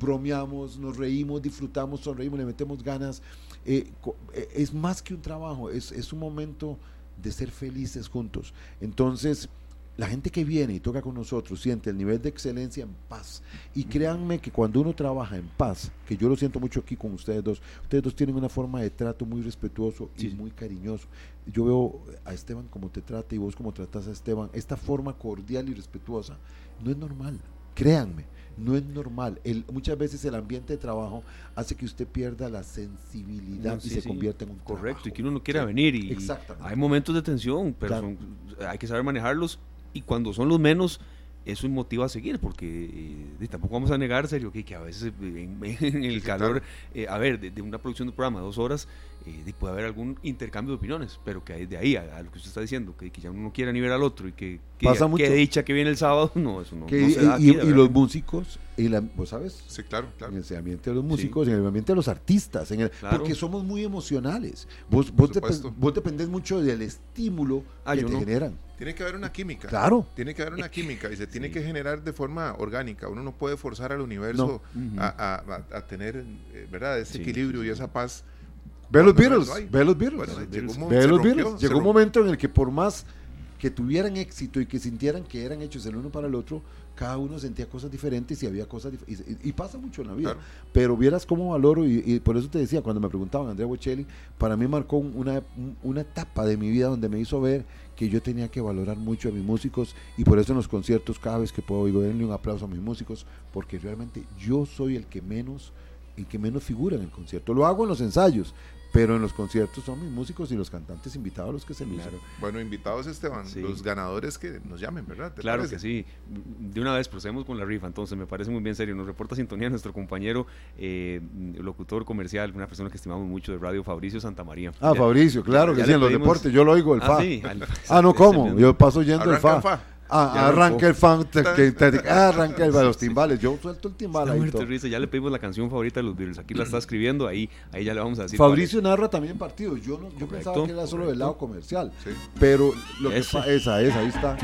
bromeamos, nos reímos, disfrutamos, sonreímos, le metemos ganas. Eh, eh, es más que un trabajo, es, es un momento de ser felices juntos. Entonces, la gente que viene y toca con nosotros siente el nivel de excelencia en paz. Y créanme que cuando uno trabaja en paz, que yo lo siento mucho aquí con ustedes dos, ustedes dos tienen una forma de trato muy respetuoso y muy cariñoso. Yo veo a Esteban como te trata y vos como tratas a Esteban. Esta forma cordial y respetuosa no es normal. Créanme, no es normal. El, muchas veces el ambiente de trabajo hace que usted pierda la sensibilidad y se convierta en un Correcto, y que uno no quiera venir. Y, Hay momentos de tensión, pero hay que saber manejarlos y cuando son los menos, eso motiva a seguir, porque eh, tampoco vamos a negar, serio, que, que a veces en, el calor, eh, a ver, de, una producción de programa de dos horas, eh, puede haber algún intercambio de opiniones, pero que de ahí a, lo que usted está diciendo, que, ya uno no quiera ni ver al otro y que, que, dicha que viene el sábado, no, eso no, se da y, los músicos, y la, ¿vos sabes? Sí, claro, claro. En el ambiente de los músicos, en el ambiente de los artistas, en el, porque somos muy emocionales. Vos, vos, vos dependés mucho del estímulo ah, que te generan. Tiene que haber una química. Claro. Tiene que haber una química y se tiene que generar de forma orgánica. Uno no puede forzar al universo a, a, tener, eh, ¿verdad? Ese equilibrio y esa paz. Ve los Beatles, ve los Beatles. ve los Beatles. Llegó un momento en el que por más que tuvieran éxito y que sintieran que eran hechos el uno para el otro, cada uno sentía cosas diferentes y había cosas y, y, pasa mucho en la vida. Pero vieras cómo valoro, y, por eso te decía, cuando me preguntaban, Andrea Bocelli, para mí marcó una, una etapa de mi vida donde me hizo ver que yo tenía que valorar mucho a mis músicos y por eso en los conciertos cada vez que puedo digo denle un aplauso a mis músicos porque realmente yo soy el que menos el que menos figura en el concierto. Lo hago en los ensayos, pero en los conciertos son mis músicos y los cantantes invitados los que se lucen. Bueno, invitados Esteban, los ganadores que nos llamen, ¿verdad? Claro que sí. De una vez procedemos con la rifa, entonces me parece muy bien serio. Nos reporta sintonía nuestro compañero eh, locutor comercial, una persona que estimamos mucho de radio, Fabricio Santamaría. Ah, Fabricio, claro que sí, en los deportes, yo lo oigo el ah, FA. ah, no, ¿cómo? Yo paso yendo el FA. Ah, arranca el fan, arranca el, los timbales. Yo suelto el timbal ahí. ya le pedimos la canción favorita de los Beatles. Aquí la está escribiendo, ahí, ahí ya le vamos a decir. Fabricio narra también partidos. Yo, no, yo pensaba que era solo del lado comercial. Pero lo que esa, esa, ahí está.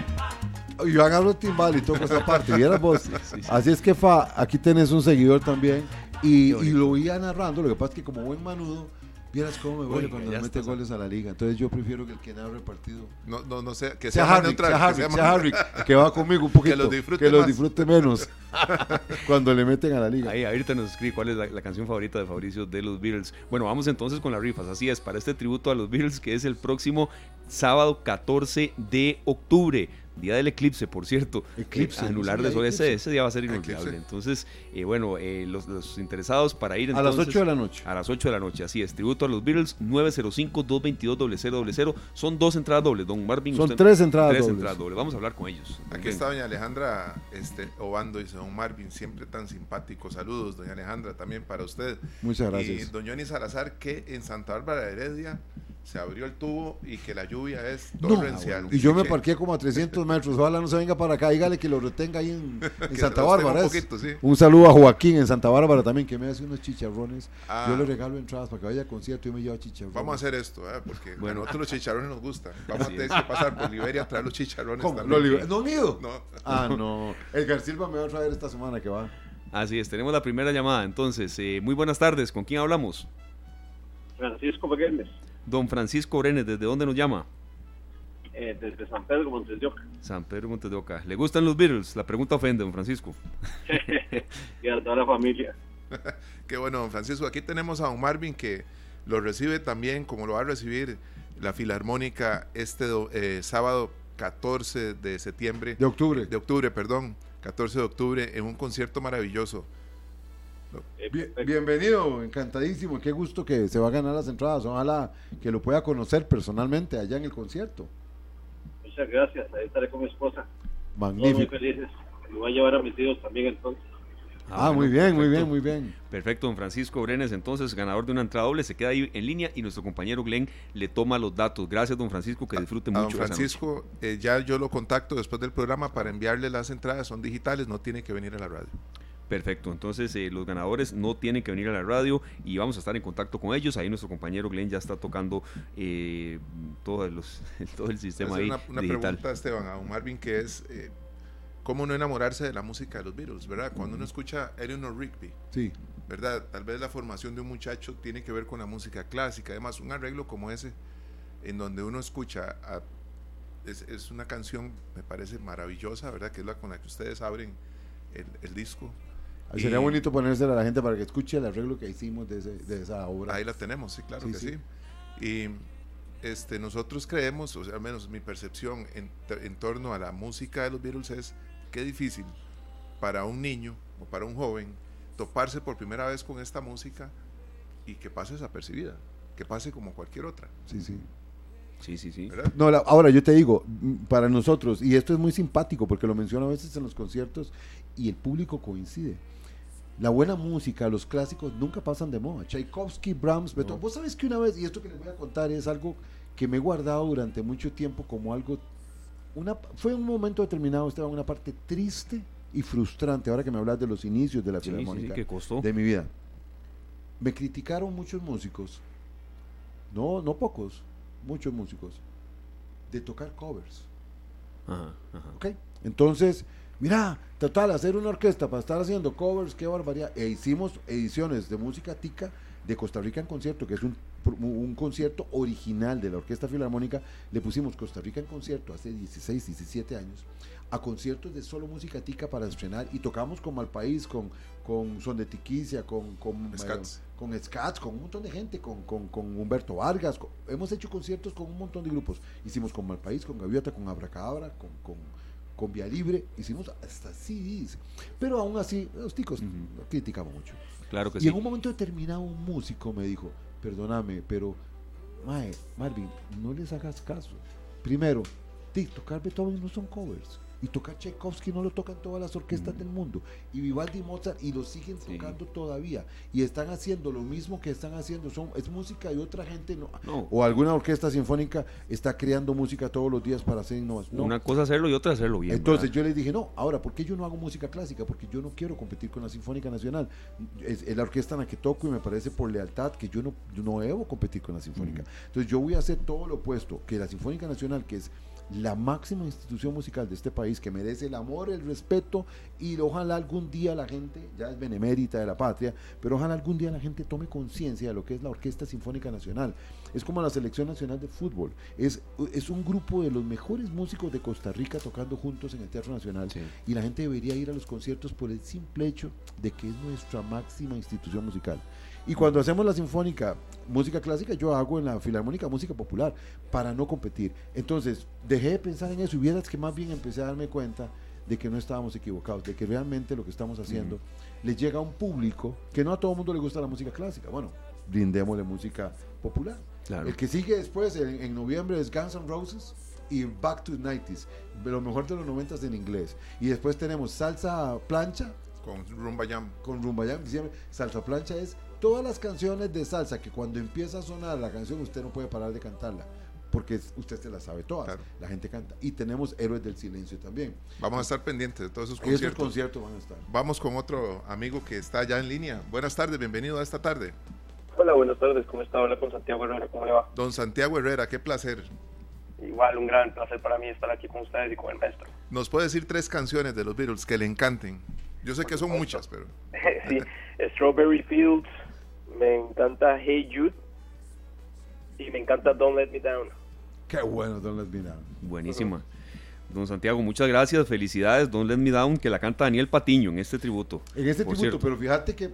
Yo agarro el timbal y toco esa parte. ¿Vieras vos? Así es que, Fa, aquí tenés un seguidor también. Y, y lo iba narrando. Lo que pasa es que, como buen manudo Vieras cómo me vuelve cuando me mete goles a la liga. Entonces yo prefiero que el que narre el partido. No, no, no sea, que sea, Harry, sea, Harry, sea, Harry, que va conmigo un poquito. Que los disfrute, que los disfrute menos cuando le meten a la liga. Ahí, ahorita nos escribe cuál es la, canción favorita de Fabricio de los Beatles. Bueno, vamos entonces con las rifas. Así es, para este tributo a los Beatles, que es el próximo sábado 14 de octubre. Día del eclipse, por cierto. Eclipse. anular de sol, ese, ese, día va a ser inolvidable. Entonces, eh, bueno, eh, los, los, interesados para ir. Entonces, a las 8 de la noche. A las 8 de la noche, así es. Tributo a los Beatles, 905-222-0000. Son dos entradas dobles, don Marvin. Son tres entradas tres Entradas dobles. Vamos a hablar con ellos. Aquí está doña Alejandra este, Obando, dice don Marvin, siempre tan simpático. Saludos, doña Alejandra, también para usted. Muchas gracias. Y don Johnny Salazar, que en Santa Bárbara de Heredia se abrió el tubo y que la lluvia es torrencial. y yo me parqué como a 300 metros. Ojalá no se venga para acá. Dígale que lo retenga ahí en, Santa Bárbara. Un, saludo a Joaquín en Santa Bárbara también, que me hace unos chicharrones. Ah. Yo le regalo entradas para que vaya a concierto y me lleva chicharrones. Vamos a hacer esto, ¿eh? porque bueno. a nosotros los chicharrones nos gustan. Vamos a tener que pasar por Liberia a traer los chicharrones ¿Cómo? también. ¿No, ido? No. Ah, no. Edgar Silva me va a traer esta semana que va. Así es, tenemos la primera llamada. Entonces, eh, muy buenas tardes. ¿Con quién hablamos? Francisco Pequeñez. Don Francisco Brenes, ¿desde dónde nos llama? Eh, desde San Pedro, Montes de Oca. San Pedro, Montes de Oca. ¿Le gustan los Beatles? La pregunta ofende, don Francisco. y a toda la familia. Qué bueno, don Francisco. Aquí tenemos a don Marvin que lo recibe también, como lo va a recibir la Filarmónica este eh, sábado 14 de septiembre. De octubre. De octubre, perdón. 14 de octubre en un concierto maravilloso. Eh, bienvenido, encantadísimo. Qué gusto que se va a ganar las entradas. Ojalá que lo pueda conocer personalmente allá en el concierto. Muchas gracias. Ahí estaré con mi esposa. Magnífico. muy felices. Me voy a llevar a mis hijos también entonces. Ah, muy bien, muy bien, muy bien. Perfecto, don Francisco Brenes, entonces ganador de una entrada doble, se queda ahí en línea y nuestro compañero Glenn le toma los datos. Gracias, don Francisco, que disfrute mucho. Don Francisco, eh, ya yo lo contacto después del programa para enviarle las entradas, son digitales, no tiene que venir a la radio. Perfecto, entonces eh, los ganadores no tienen que venir a la radio y vamos a estar en contacto con ellos. Ahí nuestro compañero Glenn ya está tocando eh, todo, los, todo el sistema ahí. Una, una pregunta, Esteban, a Marvin, que es eh, cómo no enamorarse de la música de los Beatles, ¿verdad? Cuando uno escucha Eleanor Rigby, sí. ¿verdad? Tal vez la formación de un muchacho tiene que ver con la música clásica. Además, un arreglo como ese, en donde uno escucha, es, es, una canción, me parece maravillosa, ¿verdad? Que es la con la que ustedes abren el, el disco. Sería bonito ponérsela a la gente para que escuche el arreglo que hicimos de, de esa obra. Ahí la tenemos, sí, claro que sí. Y este, nosotros creemos, o sea, al menos mi percepción en, en, torno a la música de los Beatles es qué difícil para un niño o para un joven toparse por primera vez con esta música y que pase desapercibida, que pase como cualquier otra. Sí, sí. Sí, sí, sí. No, ahora yo te digo, para nosotros, y esto es muy simpático porque lo menciono a veces en los conciertos y el público coincide. La buena música, los clásicos nunca pasan de moda. Tchaikovsky, Brahms, Beethoven. Vos sabes que una vez, y esto que les voy a contar es algo que me he guardado durante mucho tiempo como algo. Una, fue un momento determinado, estaba en una parte triste y frustrante, ahora que me hablas de los inicios de la filarmónica de mi vida. Me criticaron muchos músicos, no, no pocos, muchos músicos, de tocar covers. Ajá, Entonces, mira, total, hacer una orquesta para estar haciendo covers, qué barbaridad. E hicimos ediciones de música tica de Costa Rica en concierto, que es un, un concierto original de la Orquesta Filarmónica. Le pusimos Costa Rica en concierto hace 16, 17 años a conciertos de solo música tica para estrenar y tocamos con Malpaís, con, con Son de Tiquicia, con, con Scats. con Scats, con un montón de gente, con, con, con Humberto Vargas. hemos hecho conciertos con un montón de grupos. Hicimos con Malpaís, con Gaviota, con Abracadabra, con, con, Vía Libre. Hicimos hasta CDs. Pero aún así, los ticos criticaban mucho. Claro que y en un momento determinado un músico me dijo, perdóname, pero Mae, Marvin, no les hagas caso. Primero, tocar Beethoven no son covers y tocar Tchaikovsky no lo tocan todas las orquestas del mundo. Y Vivaldi y Mozart y lo siguen tocando todavía. Y están haciendo lo mismo que están haciendo. Son es música y otra gente no, o alguna orquesta sinfónica está creando música todos los días para hacer innovación. Una cosa hacerlo y otra hacerlo bien entonces yo les dije no ahora ¿por qué yo no hago música clásica? porque yo no quiero competir con la sinfónica nacional. Es, la orquesta en la que toco y me parece por lealtad que yo no, no debo competir con la sinfónica. Entonces yo voy a hacer todo lo opuesto que la sinfónica nacional que es la máxima institución musical de este país que merece el amor, el respeto y ojalá algún día la gente, ya es benemérita de la patria, pero ojalá algún día la gente tome conciencia de lo que es la Orquesta Sinfónica Nacional. Es como la Selección Nacional de Fútbol, es, es un grupo de los mejores músicos de Costa Rica tocando juntos en el Teatro Nacional y la gente debería ir a los conciertos por el simple hecho de que es nuestra máxima institución musical. Y cuando hacemos la sinfónica, música clásica, yo hago en la filarmónica música popular para no competir. Entonces, dejé de pensar en eso y vieras que más bien empecé a darme cuenta de que no estábamos equivocados, de que realmente lo que estamos haciendo le llega a un público que no a todo el mundo le gusta la música clásica. Bueno, brindémosle música popular. El que sigue después, en, noviembre, es Guns N' Roses y Back to the 90s, lo mejor de los 90s en inglés. Y después tenemos Salsa Plancha. Con Rumba Jam. Con Rumba Jam. Salsa Plancha es todas las canciones de salsa que cuando empieza a sonar la canción usted no puede parar de cantarla porque usted se la sabe todas. La gente canta. Y tenemos Héroes del Silencio también. Vamos a estar pendientes de todos esos conciertos. Esos conciertos van a estar. Vamos con otro amigo que está ya en línea. Buenas tardes, bienvenido a esta tarde. Hola, buenas tardes, ¿cómo está? Habla con Santiago Herrera, ¿cómo le va? Don Santiago Herrera, qué placer. Igual, un gran placer para mí estar aquí con ustedes y con el maestro. ¿Nos puede decir tres canciones de los Beatles que le encanten? Yo sé que son muchas, pero... sí, Strawberry Fields, me encanta Hey Jude y me encanta Don't Let Me Down. Qué bueno, Don't Let Me Down. Buenísima. Don Santiago, muchas gracias, felicidades, Don't Let Me Down, que la canta Daniel Patiño en este tributo. En este tributo, pero fíjate que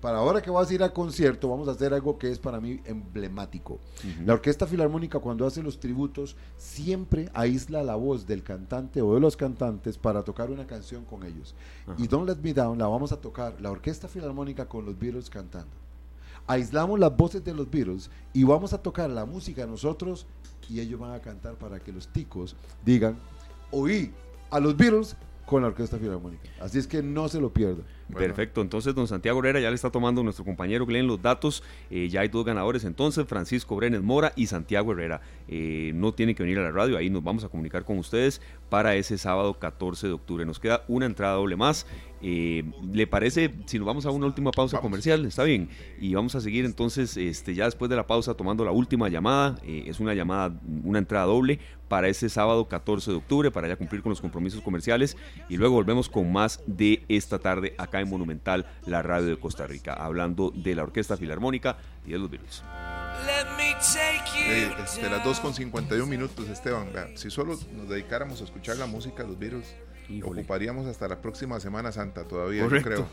para ahora que vas a ir al concierto, vamos a hacer algo que es para mí emblemático. La Orquesta Filarmónica cuando hace los tributos siempre aísla la voz del cantante o de los cantantes para tocar una canción con ellos. Y Don't Let Me Down la vamos a tocar la Orquesta Filarmónica con los Beatles cantando aislamos las voces de los Beatles y vamos a tocar la música nosotros y ellos van a cantar para que los ticos digan, oí a los Beatles con la Orquesta Filarmónica. Así es que no se lo pierdan. Perfecto, entonces don Santiago Herrera ya le está tomando nuestro compañero Glenn los datos. Eh, ya hay dos ganadores entonces, Francisco Brenes Mora y Santiago Herrera. Eh, no tienen que venir a la radio, ahí nos vamos a comunicar con ustedes para ese sábado 14 de octubre. Nos queda una entrada doble más. Eh, ¿Le parece si nos vamos a una última pausa comercial? Está bien. Y vamos a seguir entonces este, ya después de la pausa tomando la última llamada. es una llamada, una entrada doble para ese sábado 14 de octubre para ya cumplir con los compromisos comerciales. Y luego volvemos con más de esta tarde acá en Monumental, la radio de Costa Rica, hablando de la Orquesta Filarmónica y de los Beatles. Eh, este, las 2 con 51 minutos, Esteban. si solo nos dedicáramos a escuchar la música de los Beatles, ocuparíamos hasta la próxima Semana Santa todavía, yo creo.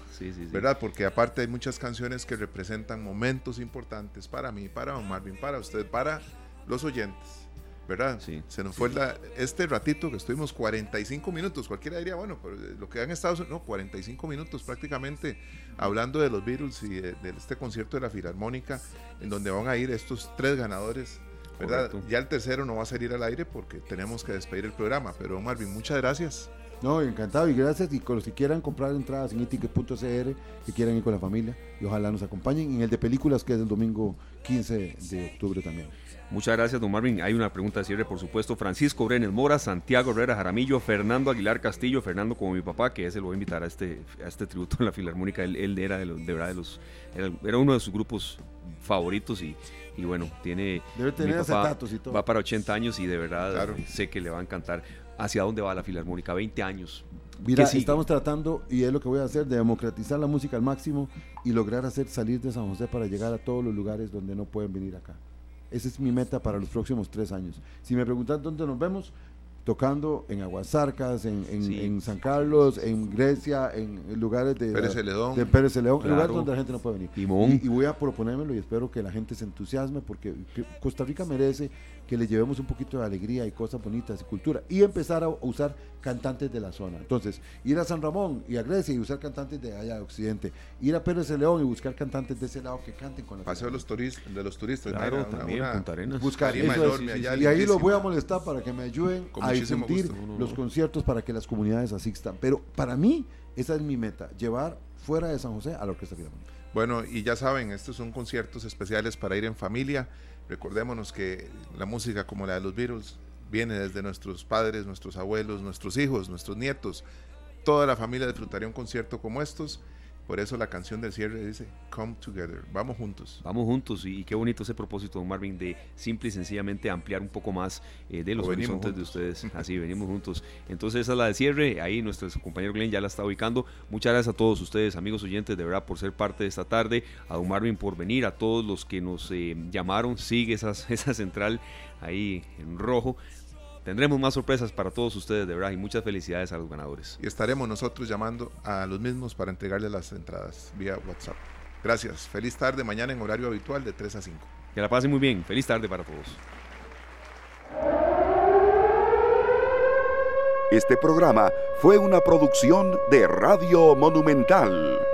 ¿Verdad? Porque aparte hay muchas canciones que representan momentos importantes para mí, para Marvin, para usted, para los oyentes. ¿verdad? Sí. Se nos fue este ratito que estuvimos 45 minutos, cualquiera diría, bueno, pero lo que han estado, no, 45 minutos prácticamente hablando de los Beatles y de, este concierto de la Filarmónica, en donde van a ir estos tres ganadores ¿verdad? Ya el tercero no va a salir al aire porque tenemos que despedir el programa. Pero Marvin, muchas gracias. No, encantado y gracias. Y con los que quieran comprar entradas en iticket.cr, que quieran ir con la familia, y ojalá nos acompañen en el de películas que es el domingo 15 de octubre también. Muchas gracias, don Marvin. Hay una pregunta de cierre, por supuesto. Francisco Brenes Mora, Santiago Herrera Jaramillo, Fernando Aguilar Castillo, Fernando como mi papá, que ese lo voy a invitar a este, a este tributo en la Filarmónica. Él, era de, los, de verdad de los, era, uno de sus grupos favoritos y, y bueno, tiene... Debe tener papá, y todo. Va para 80 años y de verdad sé que le va a encantar. ¿Hacia dónde va la Filarmónica? 20 años. Mira, estamos tratando, y es lo que voy a hacer, de democratizar la música al máximo y lograr hacer salir de San José para llegar a todos los lugares donde no pueden venir acá. Esa es mi meta para los próximos tres años. Si me preguntan dónde nos vemos, tocando en Aguasarcas, en, en, San Carlos, en Grecia, en lugares de Pérez Celedón, de Pérez León, lugares donde la gente no puede venir. Y, y, voy a proponérmelo y espero que la gente se entusiasme porque Costa Rica merece que le llevemos un poquito de alegría y cosas bonitas y cultura y empezar a usar cantantes de la zona. Entonces, ir a San Ramón y a Grecia y usar cantantes de allá de Occidente, ir a Pérez de León y buscar cantantes de ese lado que canten con la Paseo de los, turistas, de los turistas, claro, también, Punta Arenas. Buscar enorme, y ahí los voy a molestar para que me ayuden a difundir los conciertos para que las comunidades asistan. Pero para mí, esa es mi meta, llevar fuera de San José a la Orquesta Filarmónica. Bueno, y ya saben, estos son conciertos especiales para ir en familia. Recordémonos que la música como la de los Beatles viene desde nuestros padres, nuestros abuelos, nuestros hijos, nuestros nietos. Toda la familia disfrutaría un concierto como estos por eso la canción del cierre dice Come Together, vamos juntos. Vamos juntos y, qué bonito ese propósito, don Marvin, de simple y sencillamente ampliar un poco más eh, de los horizontes de ustedes. Así, venimos juntos. Entonces esa es la de cierre, ahí nuestro compañero Glenn ya la está ubicando. Muchas gracias a todos ustedes, amigos oyentes, de verdad por ser parte de esta tarde, a don Marvin por venir, a todos los que nos eh, llamaron, sigue esa central ahí en rojo. Tendremos más sorpresas para todos ustedes, de verdad, y muchas felicidades a los ganadores. Y estaremos nosotros llamando a los mismos para entregarles las entradas vía WhatsApp. Gracias. Feliz tarde mañana en horario habitual de 3 a 5. Que la pasen muy bien. Feliz tarde para todos. Este programa fue una producción de Radio Monumental.